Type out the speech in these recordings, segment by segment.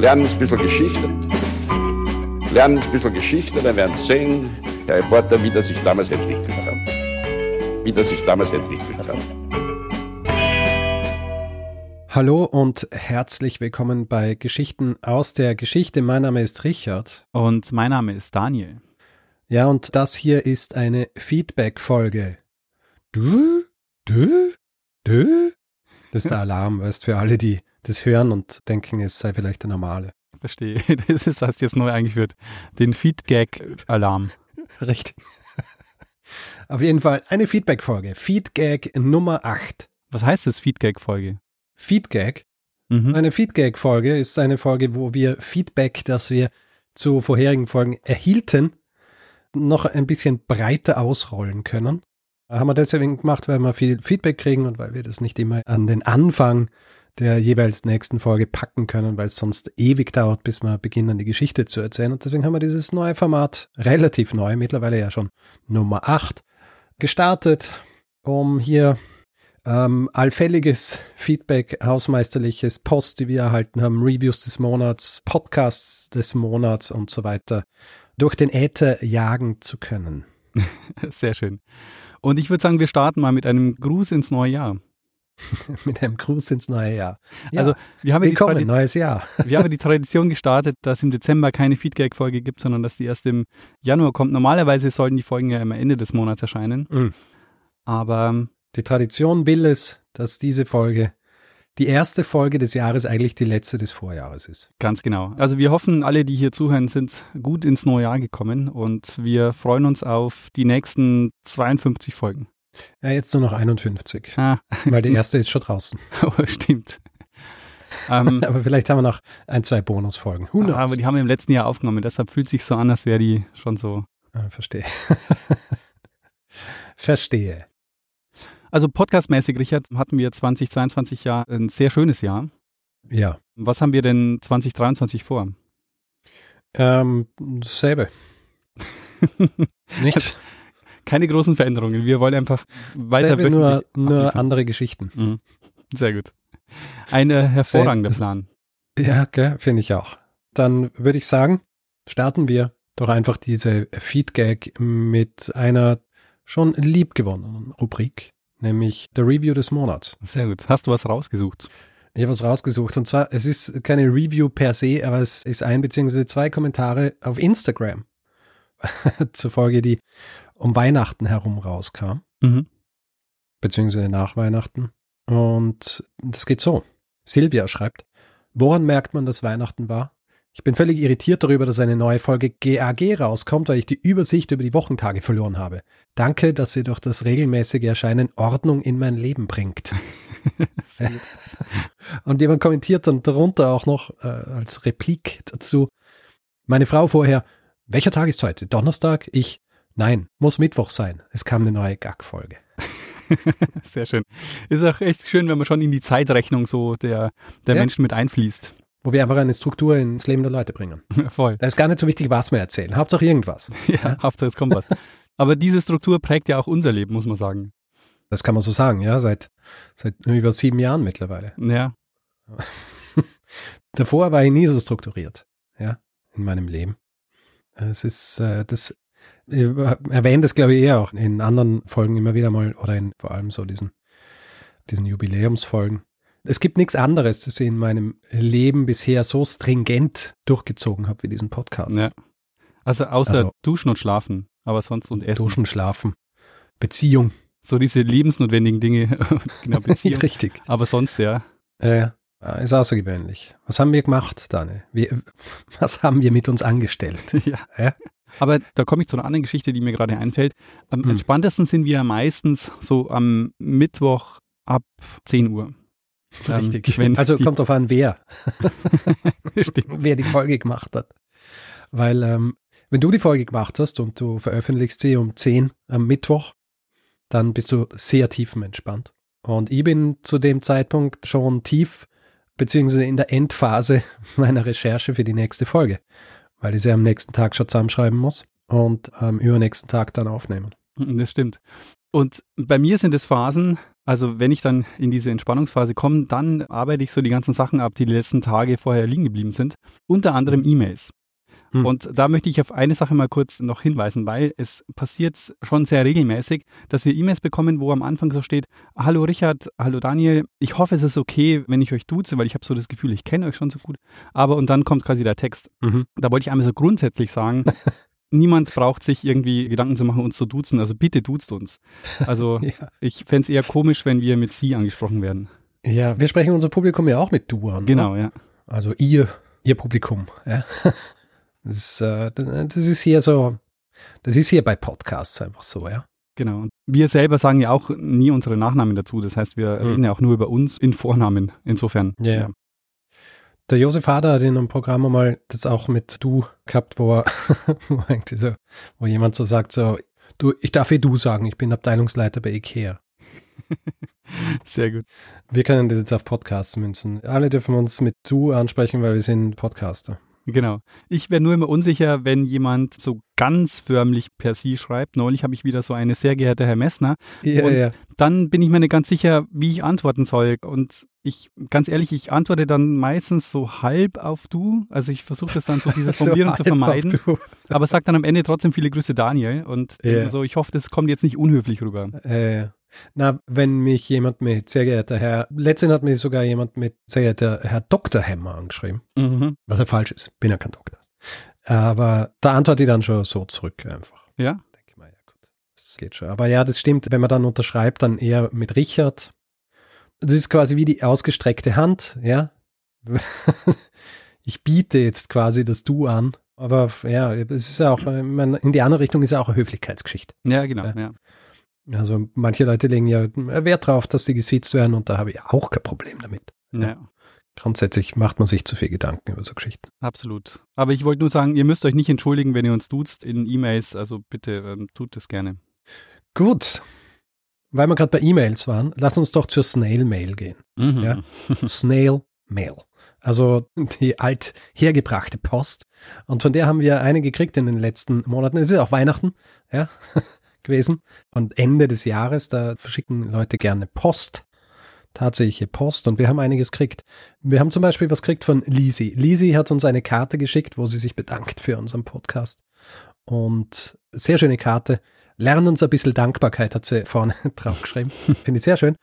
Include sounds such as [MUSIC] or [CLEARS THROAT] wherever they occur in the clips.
lernen ein bisschen Geschichte. Lernen ein bisschen Geschichte, dann werden Sie sehen, Herr Reporter, wie das sich damals entwickelt hat. Wie das sich damals entwickelt hat. Hallo und herzlich willkommen bei Geschichten aus der Geschichte. Mein Name ist Richard. Und mein Name ist Daniel. Ja, und das hier ist eine Feedback-Folge. Du? Du? Du? Das ist der [LAUGHS] Alarm, weißt für alle, die das hören und denken, es sei vielleicht der normale. Verstehe. [LAUGHS] Das ist, was jetzt neu eingeführt. Den Feedgag-Alarm. Richtig. [LAUGHS] Auf jeden Fall eine Feedback-Folge. Feedgag Nummer 8. Was heißt das Feedgag-Folge? Feedgag? Mhm. Eine Feedgag-Folge ist eine Folge, wo wir Feedback, das wir zu vorherigen Folgen erhielten, noch ein bisschen breiter ausrollen können. Haben wir deswegen gemacht, weil wir viel Feedback kriegen und weil wir das nicht immer an den Anfang der jeweils nächsten Folge packen können, weil es sonst ewig dauert, bis wir beginnen, die Geschichte zu erzählen. Und deswegen haben wir dieses neue Format, relativ neu, mittlerweile ja schon Nummer 8, gestartet, um hier ähm, allfälliges Feedback, hausmeisterliches Post, die wir erhalten haben, Reviews des Monats, Podcasts des Monats und so weiter durch den Äther jagen zu können. [LAUGHS] Sehr schön. Und ich würde sagen, wir starten mal mit einem Gruß ins neue Jahr. [LAUGHS] mit einem Gruß ins neue Jahr. Ja, also wir haben willkommen, die neues Jahr. [LAUGHS] wir haben die Tradition gestartet, dass im Dezember keine Feedback-Folge gibt, sondern dass die erst im Januar kommt. Normalerweise sollten die Folgen ja immer Ende des Monats erscheinen. Mhm. Aber die Tradition will es, dass diese Folge die erste Folge des Jahres eigentlich die letzte des Vorjahres ist. Ganz genau. Also wir hoffen, alle, die hier zuhören, sind gut ins neue Jahr gekommen und wir freuen uns auf die nächsten 52 Folgen. Ja, jetzt nur noch 51. Ah. Weil die [LAUGHS] erste ist schon draußen. Oh, stimmt. ähm, [LAUGHS] aber vielleicht haben wir noch ein, zwei Bonusfolgen. Who knows? Aber die haben wir im letzten Jahr aufgenommen, deshalb fühlt es sich so an, als wäre die schon so. Ah, verstehe. [LAUGHS] verstehe. Also podcastmäßig, Richard, hatten wir 2022 ja ein sehr schönes Jahr. Ja. Was haben wir denn 2023 vor? Ähm, dasselbe. Nicht? Keine großen Veränderungen. Wir wollen einfach weiter Selbe, nur, nur andere Geschichten. Mhm. Sehr gut. Ein hervorragender Plan. Ja, okay, finde ich auch. Dann würde ich sagen, starten wir doch einfach diese Feedgag mit einer schon liebgewonnenen Rubrik nämlich der Review des Monats. Sehr gut. Hast du was rausgesucht? Ich habe was rausgesucht. Und zwar, es ist keine Review per se, aber es ist ein bzw. zwei Kommentare auf Instagram [LAUGHS] zur Folge, die um Weihnachten herum rauskam. Mhm. Beziehungsweise nach Weihnachten. Und das geht so. Silvia schreibt, woran merkt man, dass Weihnachten war? Ich bin völlig irritiert darüber, dass eine neue Folge GAG rauskommt, weil ich die Übersicht über die Wochentage verloren habe. Danke, dass ihr durch das regelmäßige Erscheinen Ordnung in mein Leben bringt. [LAUGHS] Und jemand kommentiert dann darunter auch noch äh, als Replik dazu. Meine Frau vorher, welcher Tag ist heute? Donnerstag? Ich, nein, muss Mittwoch sein. Es kam eine neue GAG-Folge. [LAUGHS] Sehr schön. Ist auch echt schön, wenn man schon in die Zeitrechnung so der, der ja. Menschen mit einfließt wo wir einfach eine Struktur ins Leben der Leute bringen. [LAUGHS] Voll. Da ist gar nicht so wichtig, was wir erzählen. Hauptsache irgendwas. [LAUGHS] Ja, ja? Hauptsache es kommt was. Aber diese Struktur prägt ja auch unser Leben, muss man sagen. Das kann man so sagen, ja, seit, seit über sieben Jahren mittlerweile. Ja. Davor war ich nie so strukturiert, ja, in meinem Leben. Es ist, äh, das, ich erwähne das glaube ich eher auch in anderen Folgen immer wieder mal oder in vor allem so diesen, diesen Jubiläumsfolgen es gibt nichts anderes, das ich in meinem Leben bisher so stringent durchgezogen habe wie diesen Podcast. Ja. Also außer also, Duschen und Schlafen, aber sonst und Essen. Duschen, Schlafen, Beziehung. So diese lebensnotwendigen Dinge, [LAUGHS] genau, [LAUGHS] Beziehung. Richtig. Aber sonst, ja. Ja, äh, ist außergewöhnlich. Was haben wir gemacht, Dane? Wir, [LAUGHS] was haben wir mit uns angestellt? ja. ja? Aber da komme ich zu einer anderen Geschichte, die mir gerade einfällt. Am hm. entspanntesten sind wir meistens so am Mittwoch ab 10 Uhr. [LAUGHS] Richtig. Ähm, also kommt drauf an, wer. [LAUGHS] [LAUGHS] wer die Folge gemacht hat. Weil, ähm, wenn du die Folge gemacht hast und du veröffentlichst sie um 10 am Mittwoch, dann bist du sehr tiefenentspannt. Und ich bin zu dem Zeitpunkt schon tief, beziehungsweise in der Endphase meiner Recherche für die nächste Folge, weil ich sie am nächsten Tag schon zusammenschreiben muss und am übernächsten Tag dann aufnehmen. Das stimmt. Und bei mir sind es Phasen, Also wenn ich dann in diese Entspannungsphase komme, dann arbeite ich so die ganzen Sachen ab, die die letzten Tage vorher liegen geblieben sind. Unter anderem E-Mails. Hm. Und da möchte ich auf eine Sache mal kurz noch hinweisen, weil es passiert schon sehr regelmäßig, dass wir E-Mails bekommen, wo am Anfang so steht, hallo Richard, hallo Daniel, ich hoffe es ist okay, wenn ich euch duze, weil ich habe so das Gefühl, ich kenne euch schon so gut. Aber und dann kommt quasi der Text. Mhm. Da wollte ich einmal so grundsätzlich sagen, [LAUGHS] niemand braucht sich irgendwie Gedanken zu machen, uns zu duzen. Also bitte duzt uns. Also [LAUGHS] ja. ich fände es eher komisch, wenn wir mit Sie angesprochen werden. Ja, wir sprechen unser Publikum ja auch mit Du an. Genau, oder? ja. Also ihr, ihr Publikum. Ja. [LAUGHS] Das ist, äh, das ist hier so, das ist hier bei Podcasts einfach so, ja. Genau. Und wir selber sagen ja auch nie unsere Nachnamen dazu. Das heißt, wir hm. reden ja auch nur über uns in Vornamen. Insofern. Ja. ja. Der Josef Hader hat in einem Programm mal das auch mit du gehabt, wo er, [LAUGHS] wo, so, wo jemand so sagt, so, du, ich darf eh du sagen, ich bin Abteilungsleiter bei Ikea. [LAUGHS] Sehr gut. Wir können das jetzt auf Podcasts münzen. Alle dürfen uns mit du ansprechen, weil wir sind Podcaster. Genau. Ich wäre nur immer unsicher, wenn jemand so ganz förmlich per Sie schreibt. Neulich habe ich wieder so eine sehr geehrte Herr Messner. Ja, und ja. dann bin ich mir nicht ganz sicher, wie ich antworten soll. Und ich, ganz ehrlich, ich antworte dann meistens so halb auf du. Also ich versuche das dann so diese [LAUGHS] Formulierung so zu vermeiden. aber sage dann am Ende trotzdem viele Grüße Daniel. Und ja. so, ich hoffe, das kommt jetzt nicht unhöflich rüber. Äh, na, wenn mich jemand mit sehr geehrter Herr, letztens hat mich sogar jemand mit sehr geehrter Herr Dr. Hemmer angeschrieben, mhm. was ja falsch ist, bin ja kein Doktor. Aber da antworte ich dann schon so zurück einfach. Ja? Denke mal, ja gut, das geht schon. Aber ja, das stimmt, wenn man dann unterschreibt, dann eher mit Richard. Das ist quasi wie die ausgestreckte Hand, ja. [LAUGHS] ich biete jetzt quasi das Du an. Aber ja, es ist ja auch, in die andere Richtung ist ja auch eine Höflichkeitsgeschichte. Ja, genau, ja. ja. Also manche Leute legen ja Wert drauf, dass sie gesiezt werden und da habe ich auch kein Problem damit. Ja. Grundsätzlich macht man sich zu viel Gedanken über so Geschichten. Absolut. Aber ich wollte nur sagen, ihr müsst euch nicht entschuldigen, wenn ihr uns duzt in E-Mails. Also bitte ähm, tut das gerne. Gut. Weil wir gerade bei E-Mails waren, lass uns doch zur Snail Mail gehen. Mhm. Ja? [LAUGHS] Snail Mail. Also die alt hergebrachte Post. Und von der haben wir eine gekriegt in den letzten Monaten. Es ist auch Weihnachten. Ja gewesen. Und Ende des Jahres, da verschicken Leute gerne Post. Tatsächliche Post und wir haben einiges gekriegt. Wir haben zum Beispiel was gekriegt von Lisi. Lisi hat uns eine Karte geschickt, wo sie sich bedankt für unseren Podcast. Und sehr schöne Karte. Lernen uns ein bisschen Dankbarkeit, hat sie [LAUGHS] vorne drauf geschrieben. Finde ich sehr schön.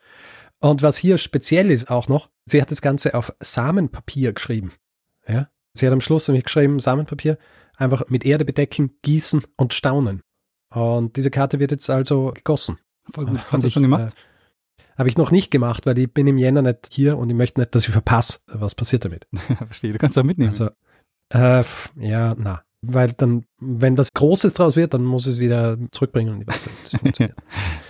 Und was hier speziell ist auch noch, sie hat das Ganze auf Samenpapier geschrieben. Ja? Sie hat am Schluss nämlich geschrieben, Samenpapier, einfach mit Erde bedecken, gießen und staunen. Und diese Karte wird jetzt also gegossen. Voll gut. Hast du schon gemacht? Äh, habe ich noch nicht gemacht, weil ich bin im Jänner nicht hier und ich möchte nicht, dass ich verpasse, was passiert damit. [LAUGHS] Verstehe, du kannst da mitnehmen. Also, äh, ja, na. Weil dann, wenn was Großes draus wird, dann muss es wieder zurückbringen und ich nicht, das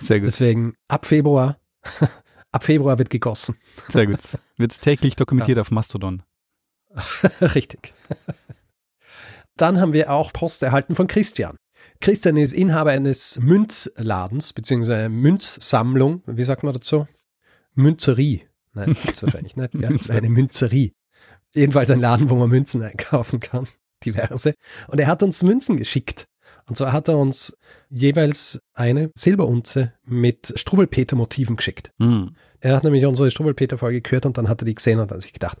[LAUGHS] Sehr gut. Deswegen ab Februar, [LAUGHS] ab Februar wird gegossen. Sehr gut. Wird täglich dokumentiert ja. auf Mastodon. Richtig. Dann haben wir auch Post erhalten von Christian. Christian ist Inhaber eines Münzladens, beziehungsweise Münzsammlung. Wie sagt man dazu? Münzerie. Nein, das gibt es wahrscheinlich nicht. Ja, [LAUGHS] eine Münzerie. Jedenfalls ein Laden, wo man Münzen einkaufen kann. Diverse. Und er hat uns Münzen geschickt. Und zwar hat er uns jeweils eine Silberunze mit Struwelpeter-Motiven geschickt. Mhm. Er hat nämlich unsere Struwelpeter-Folge gehört und dann hat er die gesehen und hat sich gedacht,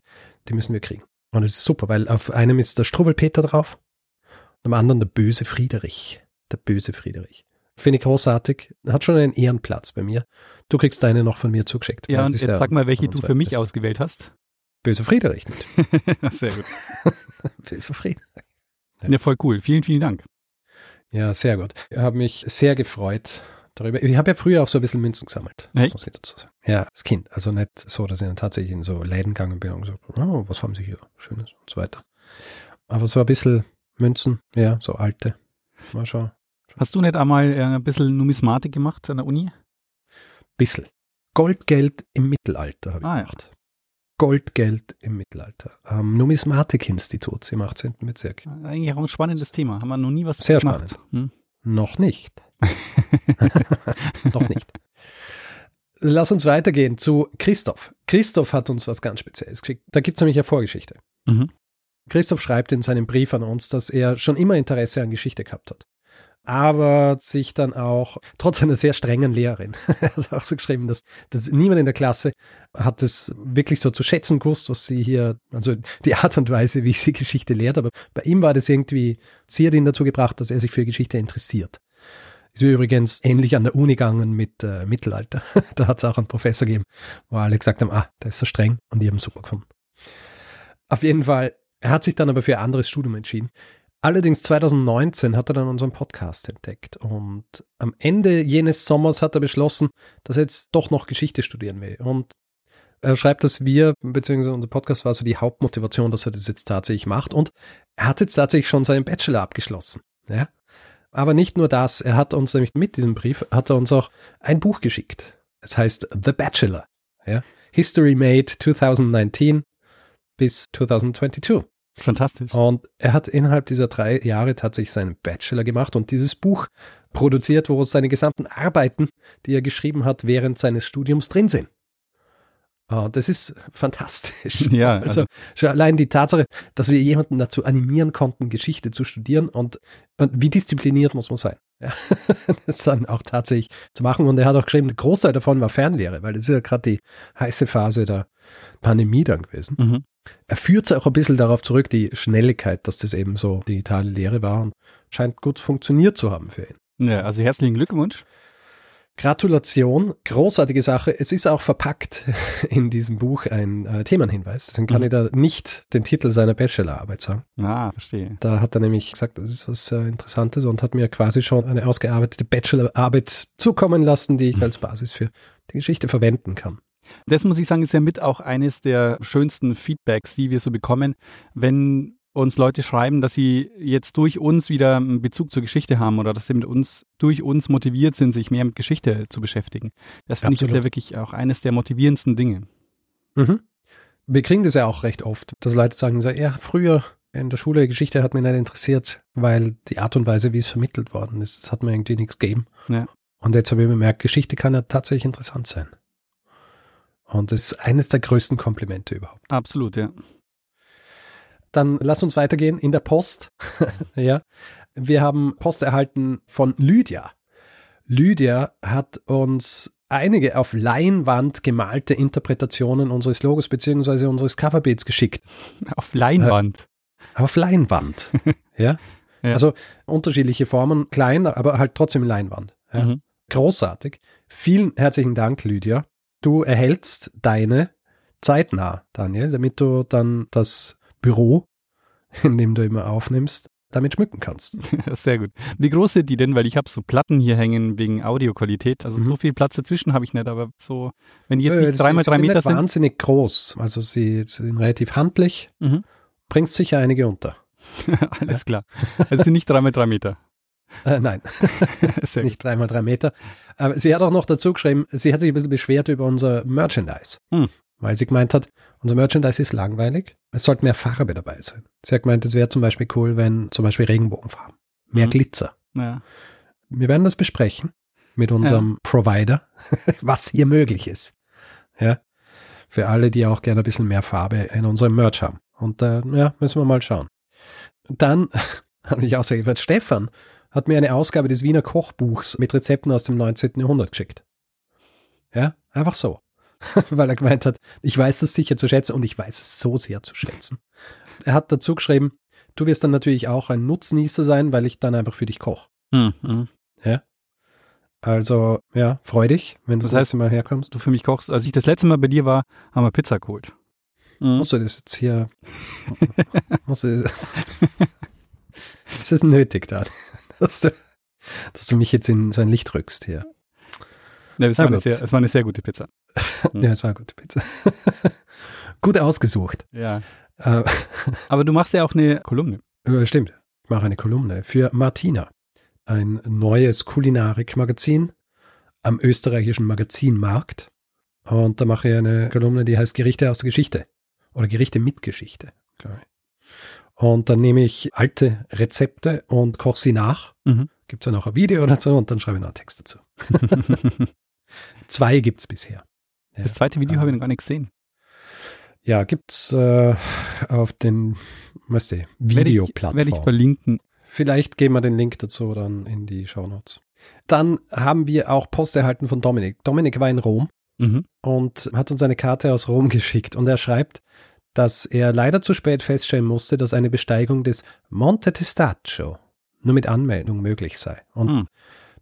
die müssen wir kriegen. Und es ist super, weil auf einem ist der Struwelpeter drauf, am anderen der böse Friederich der böse Friedrich. Finde ich großartig. Hat schon einen Ehrenplatz bei mir. Du kriegst deine noch von mir zugeschickt. Ja, und jetzt ja sag mal, welche du für mich ausgewählt hast. Böse Friedrich. [LAUGHS] [LAUGHS] sehr gut. böse Friedrich. Ja. ja, voll cool. Vielen, vielen Dank. Ja, sehr gut. Ich habe mich sehr gefreut darüber. Ich habe ja früher auch so ein bisschen Münzen gesammelt. Echt? Muss ich dazu sagen. Ja, als Kind. Also nicht so, dass ich dann tatsächlich in so Läden gegangen bin und gesagt, oh, was haben Sie hier? Schönes und so weiter. Aber so ein bisschen Münzen, ja, so alte. Mal schauen. Hast du nicht einmal äh, ein bisschen Numismatik gemacht an der Uni? Bissel. Goldgeld im Mittelalter habe ich ah, gemacht. Ja. Goldgeld im Mittelalter. Am Numismatik-Institut im 18. Bezirk. Eigentlich auch ein spannendes Thema. Haben wir noch nie was Sehr gemacht. spannend. Hm? Noch nicht. [LAUGHS] [LAUGHS] noch nicht. Lass uns weitergehen zu Christoph. Christoph hat uns was ganz Spezielles geschickt. Da gibt es nämlich eine Vorgeschichte. Mhm. Christoph schreibt in seinem Brief an uns, dass er schon immer Interesse an Geschichte gehabt hat. aber sich dann auch, trotz einer sehr strengen Lehrerin, [LAUGHS] er hat auch so geschrieben, dass, dass niemand in der Klasse hat es wirklich so zu schätzen gewusst, was sie hier, also die Art und Weise, wie sie Geschichte lehrt, aber bei ihm war das irgendwie, sie hat ihn dazu gebracht, dass er sich für Geschichte interessiert. Ist mir übrigens ähnlich an der Uni gegangen mit äh, Mittelalter. [LAUGHS] da hat es auch einen Professor gegeben, wo alle gesagt haben, ah, der ist so streng und die haben super gefunden. Auf jeden Fall, er hat sich dann aber für ein anderes Studium entschieden. Allerdings 2019 hat er dann unseren Podcast entdeckt und am Ende jenes Sommers hat er beschlossen, dass er jetzt doch noch Geschichte studieren will. Und er schreibt, dass wir, beziehungsweise unser Podcast war so die Hauptmotivation, dass er das jetzt tatsächlich macht. Und er hat jetzt tatsächlich schon seinen Bachelor abgeschlossen. Ja? Aber nicht nur das, er hat uns nämlich mit diesem Brief, hat er uns auch ein Buch geschickt. Es heißt The Bachelor. Ja? History Made 2019 bis 2022. Fantastisch. Und er hat innerhalb dieser drei Jahre tatsächlich seinen Bachelor gemacht und dieses Buch produziert, wo seine gesamten Arbeiten, die er geschrieben hat, während seines Studiums drin sind. Uh, das ist fantastisch. [LAUGHS] Ja, also, also allein die Tatsache, dass wir jemanden dazu animieren konnten, Geschichte zu studieren und, und wie diszipliniert muss man sein. Ja, [LAUGHS] das dann auch tatsächlich zu machen. Und er hat auch geschrieben, der Großteil davon war Fernlehre, weil das ist ja gerade die heiße Phase der Pandemie dann gewesen. Mhm. Er führt es auch ein bisschen darauf zurück, die Schnelligkeit, dass das eben so digitale Lehre war und scheint gut funktioniert zu haben für ihn. Ja, also herzlichen Glückwunsch. Gratulation, großartige Sache. Es ist auch verpackt [LAUGHS] in diesem Buch ein äh, Themenhinweis. Deswegen kann mhm. ich da nicht den Titel seiner Bachelorarbeit sagen. Ah, verstehe. Da hat er nämlich gesagt, das ist was äh, Interessantes und hat mir quasi schon eine ausgearbeitete Bachelorarbeit zukommen lassen, die ich [LAUGHS] als Basis für die Geschichte verwenden kann. Das muss ich sagen, ist ja mit auch eines der schönsten Feedbacks, die wir so bekommen, wenn uns Leute schreiben, dass sie jetzt durch uns wieder einen Bezug zur Geschichte haben oder dass sie mit uns, durch uns motiviert sind, sich mehr mit Geschichte zu beschäftigen. Das finde ich ist ja wirklich auch eines der motivierendsten Dinge. Mhm. Wir kriegen das ja auch recht oft, dass Leute sagen so, ja, früher in der Schule Geschichte hat mich nicht interessiert, weil die Art und Weise, wie es vermittelt worden ist, hat mir irgendwie nichts gegeben. Ja. Und jetzt habe ich bemerkt, Geschichte kann ja tatsächlich interessant sein. Und das ist eines der größten Komplimente überhaupt. Absolut, ja. Dann lass uns weitergehen in der Post. [LAUGHS] ja. Wir haben Post erhalten von Lydia. Lydia hat uns einige auf Leinwand gemalte Interpretationen unseres Logos bzw. unseres Coverbeats geschickt. Auf Leinwand? Äh, auf Leinwand. [LAUGHS] ja? ja? Also unterschiedliche Formen, klein, aber halt trotzdem Leinwand. Ja? Mhm. Großartig. Vielen herzlichen Dank, Lydia du erhältst deine zeitnah, Daniel, damit du dann das Büro, [LAUGHS] in dem du immer aufnimmst, damit schmücken kannst. [LAUGHS] Sehr gut. Wie groß sind die denn? Weil ich habe so Platten hier hängen wegen Audioqualität. Also mhm. so viel Platz dazwischen habe ich nicht, aber so, wenn die jetzt nicht dreimal drei Meter sind. wahnsinnig groß. Also sie sind relativ handlich. Mhm. Bringst sicher einige unter. [LAUGHS] Alles ja. klar. Also sind nicht dreimal drei Meter. Äh, nein, [LAUGHS] nicht dreimal drei Meter. Aber sie hat auch noch dazu geschrieben, sie hat sich ein bisschen beschwert über unser Merchandise. Hm. Weil sie gemeint hat, unser Merchandise ist langweilig, es sollte mehr Farbe dabei sein. Sie hat gemeint, es wäre zum Beispiel cool, wenn zum Beispiel Regenbogenfarben, mehr hm. Glitzer. Ja. Wir werden das besprechen mit unserem ja. Provider, [LAUGHS] was hier möglich ist. Ja. Für alle, die auch gerne ein bisschen mehr Farbe in unserem Merch haben. Und äh, ja, müssen wir mal schauen. Dann [LAUGHS] habe ich auch gesagt, Stefan, hat mir eine Ausgabe des Wiener Kochbuchs mit Rezepten aus dem 19. Jahrhundert geschickt. Ja, einfach so. [LAUGHS] Weil er gemeint hat, ich weiß das sicher zu schätzen und ich weiß es so sehr zu schätzen. Er hat dazu geschrieben, du wirst dann natürlich auch ein Nutznießer sein, weil ich dann einfach für dich koche. Mhm. Ja. Also, ja, freu dich, wenn du das, das heißt, Mal herkommst. Du für mich kochst. Als ich das letzte Mal bei dir war, haben wir Pizza geholt. Mhm. Musst du das jetzt hier. [LAUGHS] musst du das, [LAUGHS] ist das nötig, da? [LAUGHS] dass du, dass du mich jetzt in so ein Licht rückst hier. Ja, es, war eine sehr, es war eine sehr gute Pizza. [LAUGHS] ja, es war eine gute Pizza. [LAUGHS] Gut ausgesucht. Ja. Äh, Aber du machst ja auch eine Kolumne. Stimmt. Ich mache eine Kolumne für Martina. Ein neues Kulinarik-Magazin am österreichischen Magazinmarkt. Und da mache ich eine Kolumne, die heißt Gerichte aus der Geschichte. Oder Gerichte mit Geschichte, glaube ich. Und dann nehme ich alte Rezepte und koche sie nach. Mhm. Gibt es dann auch ein Video dazu und dann schreibe ich noch einen Text dazu. [LAUGHS] Zwei gibt es bisher. Ja. Das zweite Video ähm, habe ich noch gar nicht gesehen. Ja, gibt's äh, auf den, weißt du, Videoplattformen. Werde ich verlinken. Vielleicht geben wir den Link dazu dann in die Show Notes. Dann haben wir auch Post erhalten von Dominik. Dominik war in Rom Mhm. und hat uns eine Karte aus Rom [LAUGHS] geschickt und er schreibt, dass er leider zu spät feststellen musste, dass eine Besteigung des Monte Testaccio nur mit Anmeldung möglich sei. Und Hm.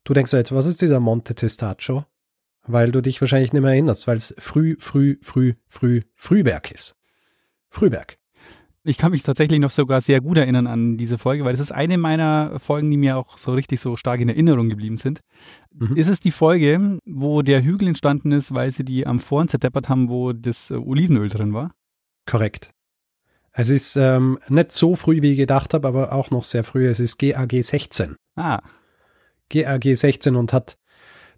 du denkst jetzt, was ist dieser Monte Testaccio? Weil du dich wahrscheinlich nicht mehr erinnerst, weil es früh, früh, früh, früh, Frühberg ist. Frühberg. Ich kann mich tatsächlich noch sogar sehr gut erinnern an diese Folge, weil es ist eine meiner Folgen, die mir auch so richtig so stark in Erinnerung geblieben sind. Mhm. Ist es die Folge, wo der Hügel entstanden ist, weil sie die am Vorn zerdeppert haben, wo das Olivenöl drin war? Korrekt. Es ist ähm, nicht so früh, wie ich gedacht habe, aber auch noch sehr früh. Es ist GAG 16. Ah, GAG 16 und hat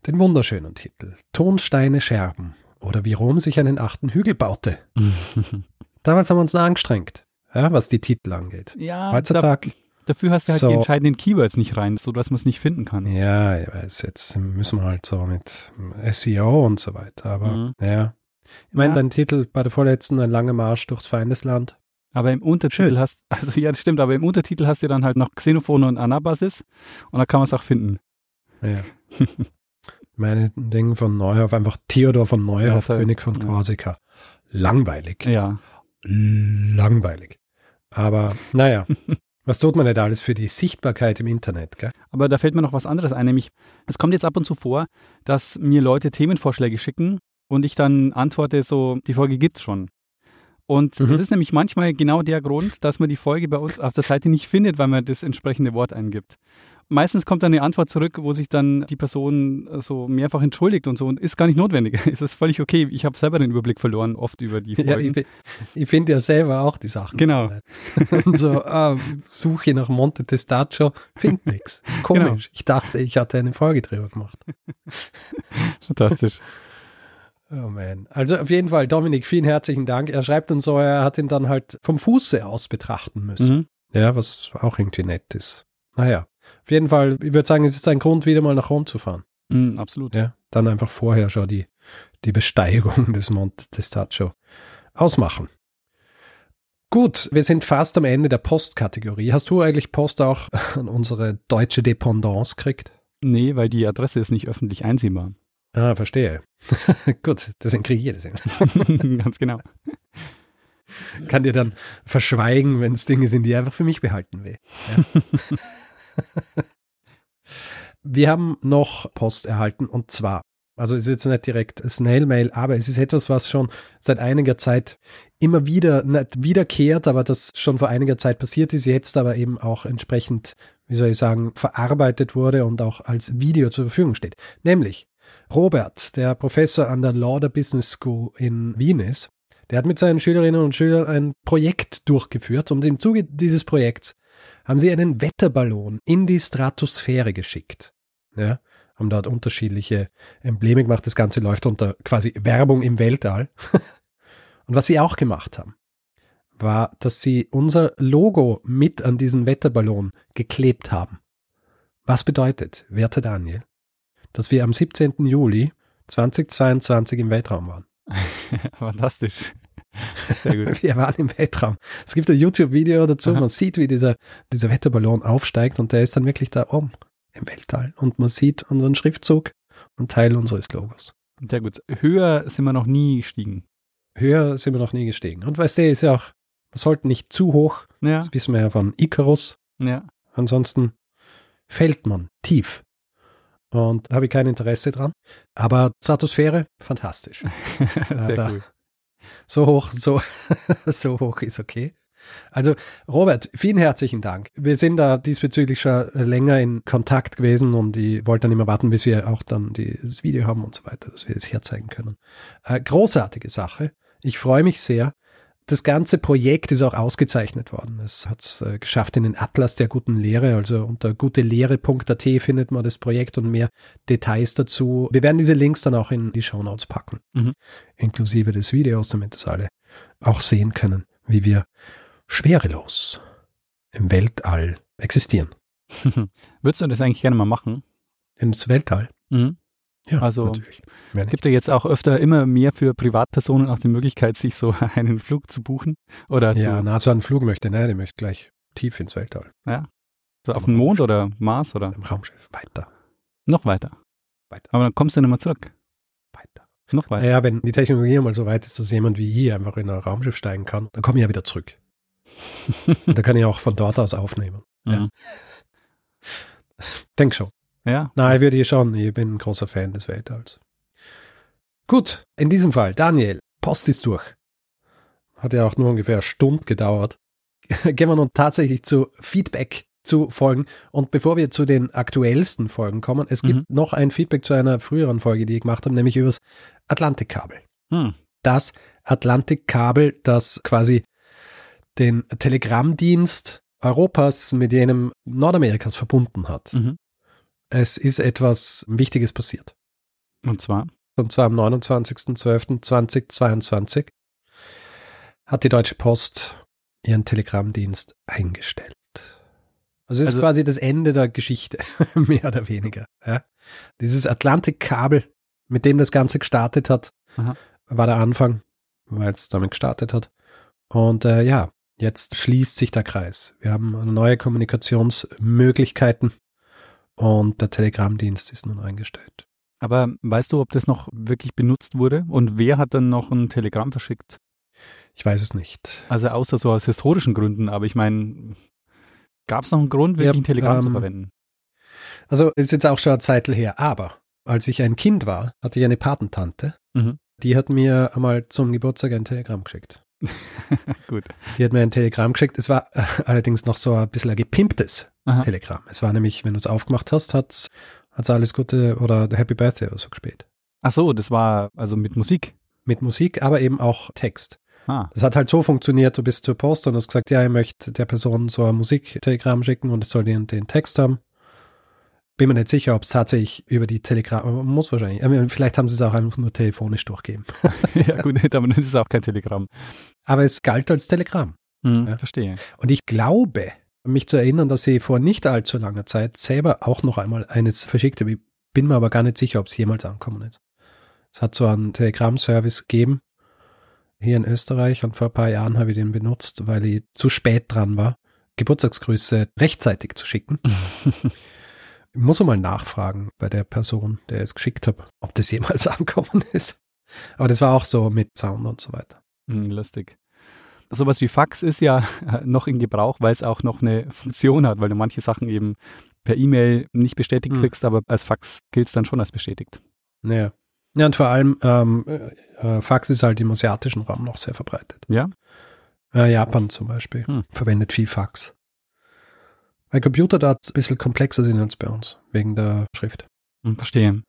den wunderschönen Titel Tonsteine Scherben oder wie Rom sich einen achten Hügel baute. [LAUGHS] Damals haben wir uns noch angestrengt, ja, was die Titel angeht. ja, da, Heutzutage, dafür hast du halt So. die entscheidenden Keywords nicht rein, so dass man es nicht finden kann. ja, ich weiß, jetzt müssen wir halt so mit SEO und so weiter, aber Mhm. ja. Ich meine, Ja. dein Titel bei der vorletzten, ein langer Marsch durchs Feindesland. Aber im Untertitel Schön. hast, [LAUGHS] also ja, das stimmt, aber im Untertitel hast du dann halt noch Xenophon und Anabasis und da kann man es auch finden. Ja. [LAUGHS] Meine Ding von Neuhoff, einfach Theodor von Neuhoff, Ja, König von ja. Korsika. Langweilig. Ja. Langweilig. Aber naja, [LAUGHS] was tut man nicht alles für die Sichtbarkeit im Internet, gell? Aber da fällt mir noch was anderes ein, nämlich es kommt jetzt ab und zu vor, dass mir Leute Themenvorschläge schicken und ich dann antworte so, die Folge gibt's schon. Und Mhm. es ist nämlich manchmal genau der Grund, dass man die Folge bei uns auf der Seite nicht findet, weil man das entsprechende Wort eingibt. Meistens kommt dann eine Antwort zurück, wo sich dann die Person so mehrfach entschuldigt und so und ist gar nicht notwendig. [LAUGHS] Es ist völlig okay. Ich habe selber den Überblick verloren, oft über die [LAUGHS] Ja, Folgen. ich, ich finde ja selber auch die Sachen. Genau. [LAUGHS] Und so, ah, Suche nach Monte Testaccio, find nix. Komisch. Genau. Ich dachte, ich hatte eine Folge drüber gemacht. Fantastisch. Oh man. Also auf jeden Fall, Dominik, vielen herzlichen Dank. Er schreibt dann so, er hat ihn dann halt vom Fuße aus betrachten müssen. Mhm. Ja, was auch irgendwie nett ist. Naja, auf jeden Fall, ich würde sagen, es ist ein Grund, wieder mal nach Rom zu fahren. Mhm, absolut. Ja, dann einfach vorher schon die, die Besteigung [LAUGHS] des Monte Testaccio ausmachen. Gut, wir sind fast am Ende der Postkategorie. Hast du eigentlich Post auch [LAUGHS] an unsere deutsche Dependance gekriegt? Nee, weil die Adresse ist nicht öffentlich einsehbar. Ah, verstehe. [LAUGHS] Gut, deswegen kriege ich jedes immer. [LAUGHS] Ganz genau. Kann dir dann verschweigen, wenn es Dinge sind, die ich einfach für mich behalten will. Ja. [LAUGHS] Wir haben noch Post erhalten und zwar, also es ist jetzt nicht direkt Snail Mail, aber es ist etwas, was schon seit einiger Zeit immer wieder, nicht wiederkehrt, aber das schon vor einiger Zeit passiert ist, jetzt aber eben auch entsprechend, wie soll ich sagen, verarbeitet wurde und auch als Video zur Verfügung steht. Nämlich Robert, der Professor an der Lauder Business School in Wien ist, der hat mit seinen Schülerinnen und Schülern ein Projekt durchgeführt und im Zuge dieses Projekts haben sie einen Wetterballon in die Stratosphäre geschickt. Ja, haben dort unterschiedliche Embleme gemacht. Das Ganze läuft unter quasi Werbung im Weltall. [LAUGHS] und was sie auch gemacht haben, war, dass sie unser Logo mit an diesen Wetterballon geklebt haben. Was bedeutet, werter Daniel, dass wir am 17. Juli 2022 im Weltraum waren. [LAUGHS] Fantastisch. Sehr gut. [LAUGHS] Wir waren im Weltraum. Es gibt ein YouTube-Video dazu, Aha. man sieht, wie dieser, dieser Wetterballon aufsteigt und der ist dann wirklich da oben im Weltall. Und man sieht unseren Schriftzug und Teil unseres Logos. Sehr gut. Höher sind wir noch nie gestiegen. Höher sind wir noch nie gestiegen. Und weißt du, ist ja auch, wir sollten nicht zu hoch, Ja, das wissen wir ja von Icarus. ja. Ansonsten fällt man tief. Und habe ich kein Interesse dran. Aber Stratosphäre, fantastisch. [LAUGHS] Sehr da- cool. So hoch, so, [LAUGHS] so hoch ist okay. Also, Robert, vielen herzlichen Dank. Wir sind da diesbezüglich schon länger in Kontakt gewesen und ich wollte dann immer warten, bis wir auch dann die, das Video haben und so weiter, dass wir es herzeigen können. Äh, großartige Sache. Ich freue mich sehr. Das ganze Projekt ist auch ausgezeichnet worden. Es hat es äh, geschafft in den Atlas der guten Lehre. Also unter gutelehre.at findet man das Projekt und mehr Details dazu. Wir werden diese Links dann auch in die Shownotes packen, Mhm. inklusive des Videos, damit das alle auch sehen können, wie wir schwerelos im Weltall existieren. [LAUGHS] Würdest du das eigentlich gerne mal machen? Ins Weltall? Mhm. Ja, Also, natürlich. Gibt ja jetzt auch öfter immer mehr für Privatpersonen auch die Möglichkeit, sich so [LAUGHS] einen Flug zu buchen oder Ja, zu, na, so einen Flug möchte, nein, der möchte gleich tief ins Weltall. das So auf dem Mond oder Mars oder? Im Raumschiff. Weiter. Noch weiter. Weiter. Aber dann kommst du nicht mehr zurück. Weiter. Noch weiter. Naja, wenn die Technologie mal so weit ist, dass jemand wie ich einfach in ein Raumschiff steigen kann, dann komme ich ja wieder zurück. [LAUGHS] Da kann ich auch von dort aus aufnehmen. Ja. Mhm. Denk schon. Ja. Nein, ich würde hier schon. Ich bin ein großer Fan des Weltalls. Gut, in diesem Fall, Daniel, Post ist durch. Hat ja auch nur ungefähr eine Stunde gedauert. [LAUGHS] Gehen wir nun tatsächlich zu Feedback zu Folgen. Und bevor wir zu den aktuellsten Folgen kommen, es gibt noch ein Feedback zu einer früheren Folge, die ich gemacht habe, nämlich übers Atlantikkabel. Hm. Das Atlantikkabel, das quasi den Telegrammdienst Europas mit jenem Nordamerikas verbunden hat. Mhm. Es ist etwas Wichtiges passiert. Und zwar? Und zwar am 29.12.2022 hat die Deutsche Post ihren Telegrammdienst eingestellt. Also es ist Also- quasi das Ende der Geschichte, [LAUGHS] mehr oder weniger. Ja. Dieses Atlantikkabel, mit dem das Ganze gestartet hat, Aha. war der Anfang, weil es damit gestartet hat. Und äh, ja, jetzt schließt sich der Kreis. Wir haben neue Kommunikationsmöglichkeiten und der Telegrammdienst ist nun eingestellt. Aber weißt du, ob das noch wirklich benutzt wurde? Und wer hat dann noch ein Telegramm verschickt? Ich weiß es nicht. Also außer so aus historischen Gründen, aber ich meine, gab es noch einen Grund, wirklich Ja, ein Telegramm zu ähm, verwenden? Also ist jetzt auch schon eine Zeit her, aber als ich ein Kind war, hatte ich eine Patentante, Mhm. die hat mir einmal zum Geburtstag ein Telegramm geschickt. [LAUGHS] Gut. Die hat mir ein Telegramm geschickt. Es war äh, allerdings noch so ein bisschen ein gepimptes Aha. Telegramm. Es war nämlich, wenn du es aufgemacht hast, hat's hat's alles Gute oder Happy Birthday oder so gespielt. Ach so, das war also mit Musik. Mit Musik, aber eben auch Text. Ah, Das hat halt so funktioniert, du bist zur Post und hast gesagt, ja, ich möchte der Person so ein Musiktelegramm schicken und es soll den, den Text haben. Bin mir nicht sicher, ob es tatsächlich über die Telegramm, muss wahrscheinlich, vielleicht haben sie es auch einfach nur telefonisch durchgeben. [LAUGHS] ja gut, aber das ist auch kein Telegramm. Aber es galt als Telegramm. Hm, Ja. Verstehe. Und ich glaube, mich zu erinnern, dass sie vor nicht allzu langer Zeit selber auch noch einmal eines verschickt habe. Ich bin mir aber gar nicht sicher, ob es jemals angekommen ist. Es hat so einen Telegram-Service gegeben hier in Österreich und vor ein paar Jahren habe ich den benutzt, weil ich zu spät dran war, Geburtstagsgrüße rechtzeitig zu schicken. [LAUGHS] Ich muss mal nachfragen bei der Person, der es geschickt habe, ob das jemals [LAUGHS] angekommen ist. Aber das war auch so mit Sound und so weiter. Hm, lustig. Sowas wie Fax ist ja [LAUGHS] noch in Gebrauch, weil es auch noch eine Funktion hat, weil du manche Sachen eben per E-Mail nicht bestätigt Hm. kriegst, aber als Fax gilt es dann schon als bestätigt. Naja. Ja, und vor allem, ähm, äh, Fax ist halt im asiatischen Raum noch sehr verbreitet. Ja? Äh, Japan zum Beispiel Hm. verwendet viel Fax. Weil Computer dort ein bisschen komplexer sind als bei uns, wegen der Schrift. Hm, verstehe.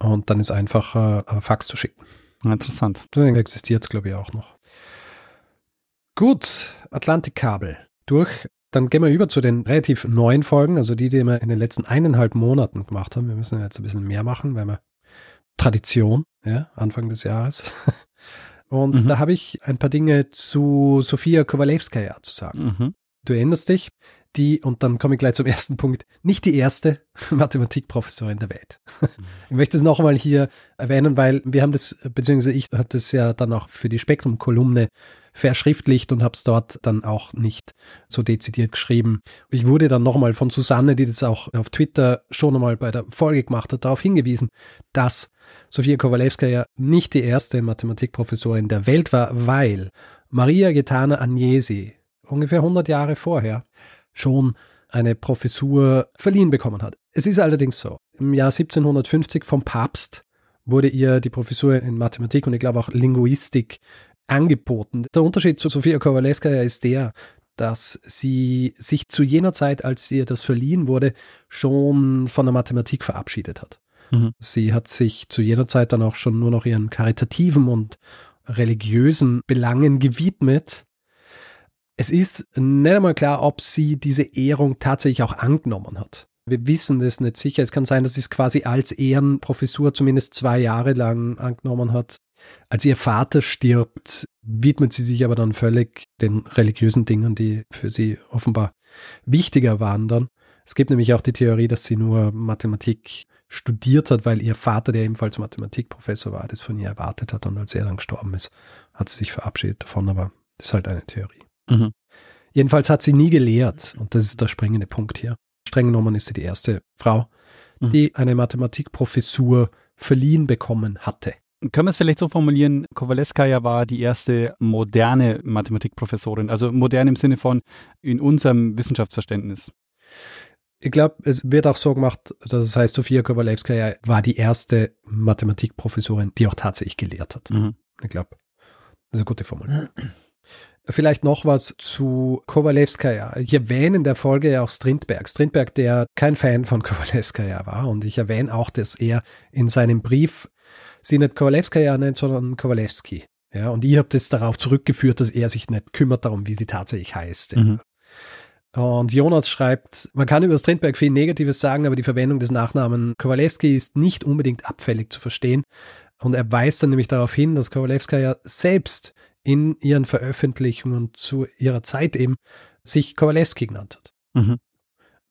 Und dann ist einfacher, äh, Fax zu schicken. Interessant. Deswegen existiert es, glaube ich, auch noch. Gut, Atlantikkabel durch. Dann gehen wir über zu den relativ neuen Folgen, also die, die wir in den letzten eineinhalb Monaten gemacht haben. Wir müssen jetzt ein bisschen mehr machen, weil wir Tradition, ja, Anfang des Jahres. [LAUGHS] Und Mhm. da habe ich ein paar Dinge zu Sofia Kowalewskaja zu sagen. Mhm. Du erinnerst dich, die, und dann komme ich gleich zum ersten Punkt, nicht die erste [LAUGHS] Mathematikprofessorin der Welt. [LAUGHS] Ich möchte es nochmal hier erwähnen, weil wir haben das, beziehungsweise ich habe das ja dann auch für die Spektrum-Kolumne verschriftlicht und habe es dort dann auch nicht so dezidiert geschrieben. Ich wurde dann nochmal von Susanne, die das auch auf Twitter schon einmal bei der Folge gemacht hat, darauf hingewiesen, dass Sofia Kowalewska ja nicht die erste Mathematikprofessorin der Welt war, weil Maria Getana Agnesi ungefähr 100 Jahre vorher schon eine Professur verliehen bekommen hat. Es ist allerdings so, im Jahr 1750 vom Papst wurde ihr die Professur in Mathematik und ich glaube auch Linguistik angeboten. Der Unterschied zu Sofia Kowalewskaja ist der, dass sie sich zu jener Zeit, als ihr das verliehen wurde, schon von der Mathematik verabschiedet hat. Mhm. Sie hat sich zu jener Zeit dann auch schon nur noch ihren karitativen und religiösen Belangen gewidmet. Es ist nicht einmal klar, ob sie diese Ehrung tatsächlich auch angenommen hat. Wir wissen das nicht sicher. Es kann sein, dass sie es quasi als Ehrenprofessur zumindest zwei Jahre lang angenommen hat. Als ihr Vater stirbt, widmet sie sich aber dann völlig den religiösen Dingen, die für sie offenbar wichtiger waren dann. Es gibt nämlich auch die Theorie, dass sie nur Mathematik studiert hat, weil ihr Vater, der ebenfalls Mathematikprofessor war, das von ihr erwartet hat und als er dann gestorben ist, hat sie sich verabschiedet davon, aber das ist halt eine Theorie. Mhm. Jedenfalls hat sie nie gelehrt und das ist der springende Punkt hier. streng genommen ist sie die erste Frau, mhm. die eine Mathematikprofessur verliehen bekommen hatte. Können wir es vielleicht so formulieren, Kowaleskaja war die erste moderne Mathematikprofessorin, also modern im Sinne von in unserem Wissenschaftsverständnis. Ich glaube, es wird auch so gemacht, dass es heißt, Sofia Kowalewskaja war die erste Mathematikprofessorin, die auch tatsächlich gelehrt hat. Mhm. Ich glaube, das ist eine gute Formel. [CLEARS THROAT] Vielleicht noch was zu Kowalewskaja. Ich erwähne in der Folge ja auch Strindberg. Strindberg, der kein Fan von [LAUGHS] Kowalewskaja war. Und ich erwähne auch, dass er in seinem Brief sie nicht Kowalewskaja nennt, sondern Kowalewski. Ja, und ihr habt es darauf zurückgeführt, dass er sich nicht kümmert darum, wie sie tatsächlich heißt. Mhm. Und Jonas schreibt, man kann über Strindberg viel Negatives sagen, aber die Verwendung des Nachnamen Kowalewski ist nicht unbedingt abfällig zu verstehen. Und er weist dann nämlich darauf hin, dass Kowalewska ja selbst in ihren Veröffentlichungen zu ihrer Zeit eben sich Kowalewski genannt hat. Mhm.